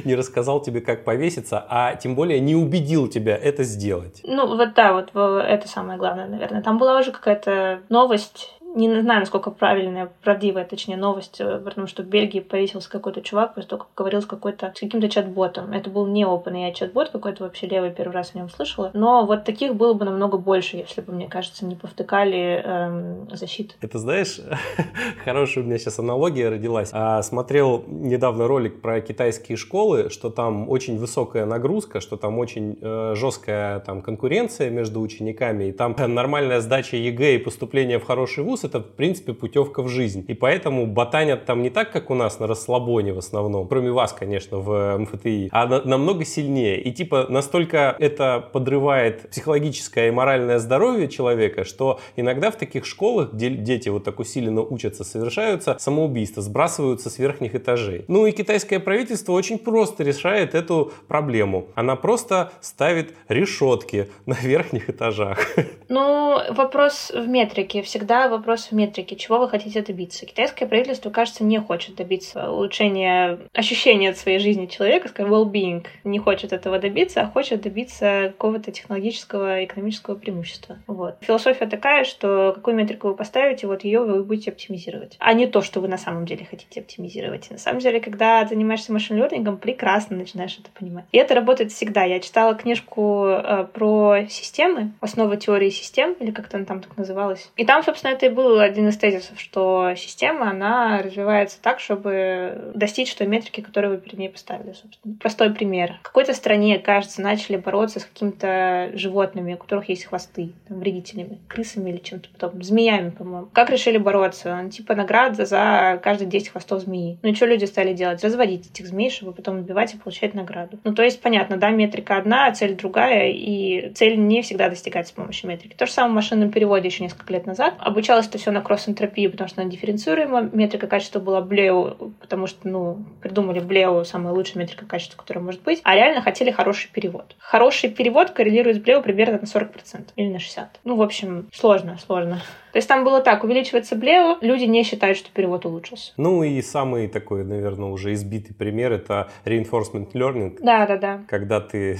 не рассказал тебе, как повеситься, а тем более не убедил тебя это сделать.
Ну, вот да, вот это самое главное, наверное. Там была уже какая-то новость не знаю, насколько правильная, правдивая, точнее, новость, э, потому что в Бельгии повесился какой-то чувак того, как говорил с, какой-то, с каким-то чат-ботом. Это был не OpenAI чат-бот какой-то, вообще левый первый раз о нем слышала. Но вот таких было бы намного больше, если бы, мне кажется, не повтыкали эм, защиты.
Это, знаешь, хорошая у меня сейчас аналогия родилась. А, смотрел недавно ролик про китайские школы, что там очень высокая нагрузка, что там очень э, жесткая там конкуренция между учениками, и там нормальная сдача ЕГЭ и поступление в хороший вуз это, в принципе, путевка в жизнь. И поэтому ботанят там не так, как у нас на расслабоне в основном, кроме вас, конечно, в МФТИ, а на, намного сильнее. И типа настолько это подрывает психологическое и моральное здоровье человека, что иногда в таких школах, где дети вот так усиленно учатся, совершаются самоубийства, сбрасываются с верхних этажей. Ну и китайское правительство очень просто решает эту проблему. Она просто ставит решетки на верхних этажах.
Ну, вопрос в метрике. Всегда вопрос в метрике. Чего вы хотите добиться? Китайское правительство, кажется, не хочет добиться улучшения ощущения от своей жизни человека, скажем, well-being. Не хочет этого добиться, а хочет добиться какого-то технологического, экономического преимущества. Вот. Философия такая, что какую метрику вы поставите, вот ее вы будете оптимизировать. А не то, что вы на самом деле хотите оптимизировать. На самом деле, когда занимаешься машин-лернингом, прекрасно начинаешь это понимать. И это работает всегда. Я читала книжку э, про системы, основы теории систем, или как-то она там так называлась. И там, собственно, это и был один из тезисов, что система, она развивается так, чтобы достичь той метрики, которую вы перед ней поставили, собственно. Простой пример. В какой-то стране, кажется, начали бороться с какими-то животными, у которых есть хвосты, там, вредителями, крысами или чем-то подобным, змеями, по-моему. Как решили бороться? Ну, типа награда за каждые 10 хвостов змеи. Ну и что люди стали делать? Разводить этих змей, чтобы потом убивать и получать награду. Ну то есть, понятно, да, метрика одна, а цель другая, и цель не всегда достигается с помощью метрики. Метрики. То же самое в машинном переводе еще несколько лет назад. Обучалось это все на кросс-энтропии, потому что она дифференцируема. Метрика качества была Блеу, потому что, ну, придумали Блеу самая лучшая метрика качества, которая может быть. А реально хотели хороший перевод. Хороший перевод коррелирует с Блеу примерно на 40% или на 60%. Ну, в общем, сложно, сложно. То есть там было так, увеличивается блео, люди не считают, что перевод улучшился.
Ну и самый такой, наверное, уже избитый пример это reinforcement learning.
Да, да, да.
Когда ты,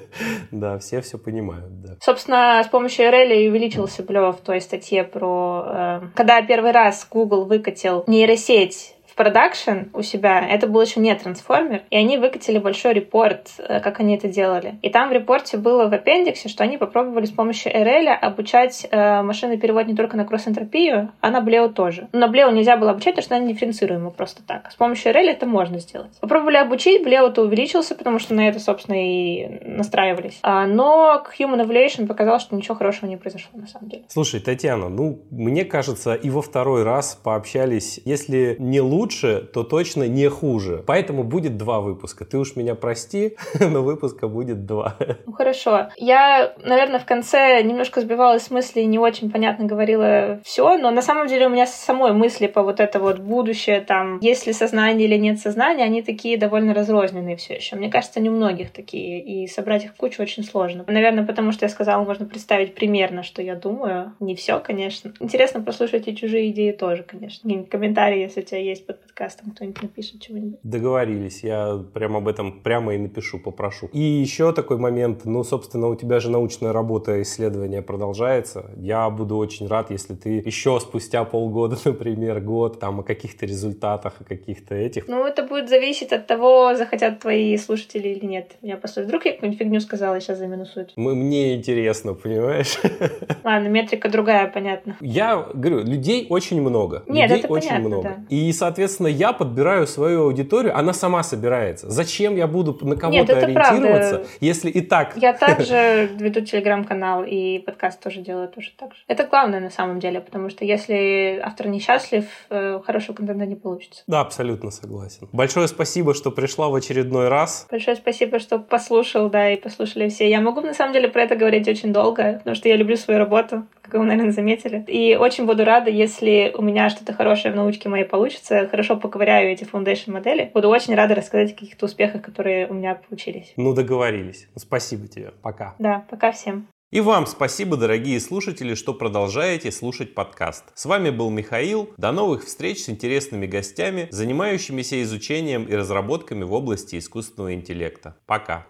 да, все все понимают, да.
Собственно, с помощью RL увеличился блео в той статье про... Э, когда первый раз Google выкатил нейросеть в продакшн у себя, это был еще не трансформер, и они выкатили большой репорт, э, как они это делали. И там в репорте было в аппендиксе, что они попробовали с помощью RL обучать э, машинный перевод не только на кросс-энтропию, а на Блео тоже. Но на Блео нельзя было обучать, потому что она дифференцируема просто так. С помощью RL это можно сделать. Попробовали обучить, Блео-то увеличился, потому что на это, собственно, и настраивались. А, но Human Evaluation показалось, что ничего хорошего не произошло на самом деле.
Слушай, Татьяна, ну, мне кажется, и во второй раз пообщались, если не лучше, лучше, то точно не хуже. Поэтому будет два выпуска. Ты уж меня прости, но выпуска будет два.
Ну хорошо. Я, наверное, в конце немножко сбивалась с мысли и не очень понятно говорила все, но на самом деле у меня самой мысли по вот это вот будущее, там, есть ли сознание или нет сознания, они такие довольно разрозненные все еще. Мне кажется, не у многих такие, и собрать их в кучу очень сложно. Наверное, потому что я сказала, можно представить примерно, что я думаю. Не все, конечно. Интересно послушать и чужие идеи тоже, конечно. Комментарии, если у тебя есть под подкастом кто-нибудь напишет чего-нибудь.
Договорились, я прямо об этом прямо и напишу, попрошу. И еще такой момент, ну, собственно, у тебя же научная работа, исследование продолжается. Я буду очень рад, если ты еще спустя полгода, например, год, там, о каких-то результатах, о каких-то этих.
Ну, это будет зависеть от того, захотят твои слушатели или нет. Я послушаю. Вдруг я какую-нибудь фигню сказала, сейчас заминусуют.
Мы, мне интересно, понимаешь?
Ладно, метрика другая, понятно.
Я говорю, людей очень много.
Нет,
людей
это
очень
понятно,
много.
Да.
И, соответственно, соответственно, я подбираю свою аудиторию, она сама собирается. Зачем я буду на кого-то ориентироваться,
правда.
если и так?
Я также веду телеграм-канал и подкаст тоже делаю тоже так же. Это главное на самом деле, потому что если автор несчастлив, э, хорошего контента не получится.
Да, абсолютно согласен. Большое спасибо, что пришла в очередной раз.
Большое спасибо, что послушал, да, и послушали все. Я могу на самом деле про это говорить очень долго, потому что я люблю свою работу, как вы, наверное, заметили. И очень буду рада, если у меня что-то хорошее в научке моей получится. Хорошо поковыряю эти foundation модели. Буду очень рада рассказать о каких-то успехах, которые у меня получились.
Ну, договорились. Спасибо тебе. Пока.
Да, пока всем.
И вам спасибо, дорогие слушатели, что продолжаете слушать подкаст. С вами был Михаил. До новых встреч с интересными гостями, занимающимися изучением и разработками в области искусственного интеллекта. Пока.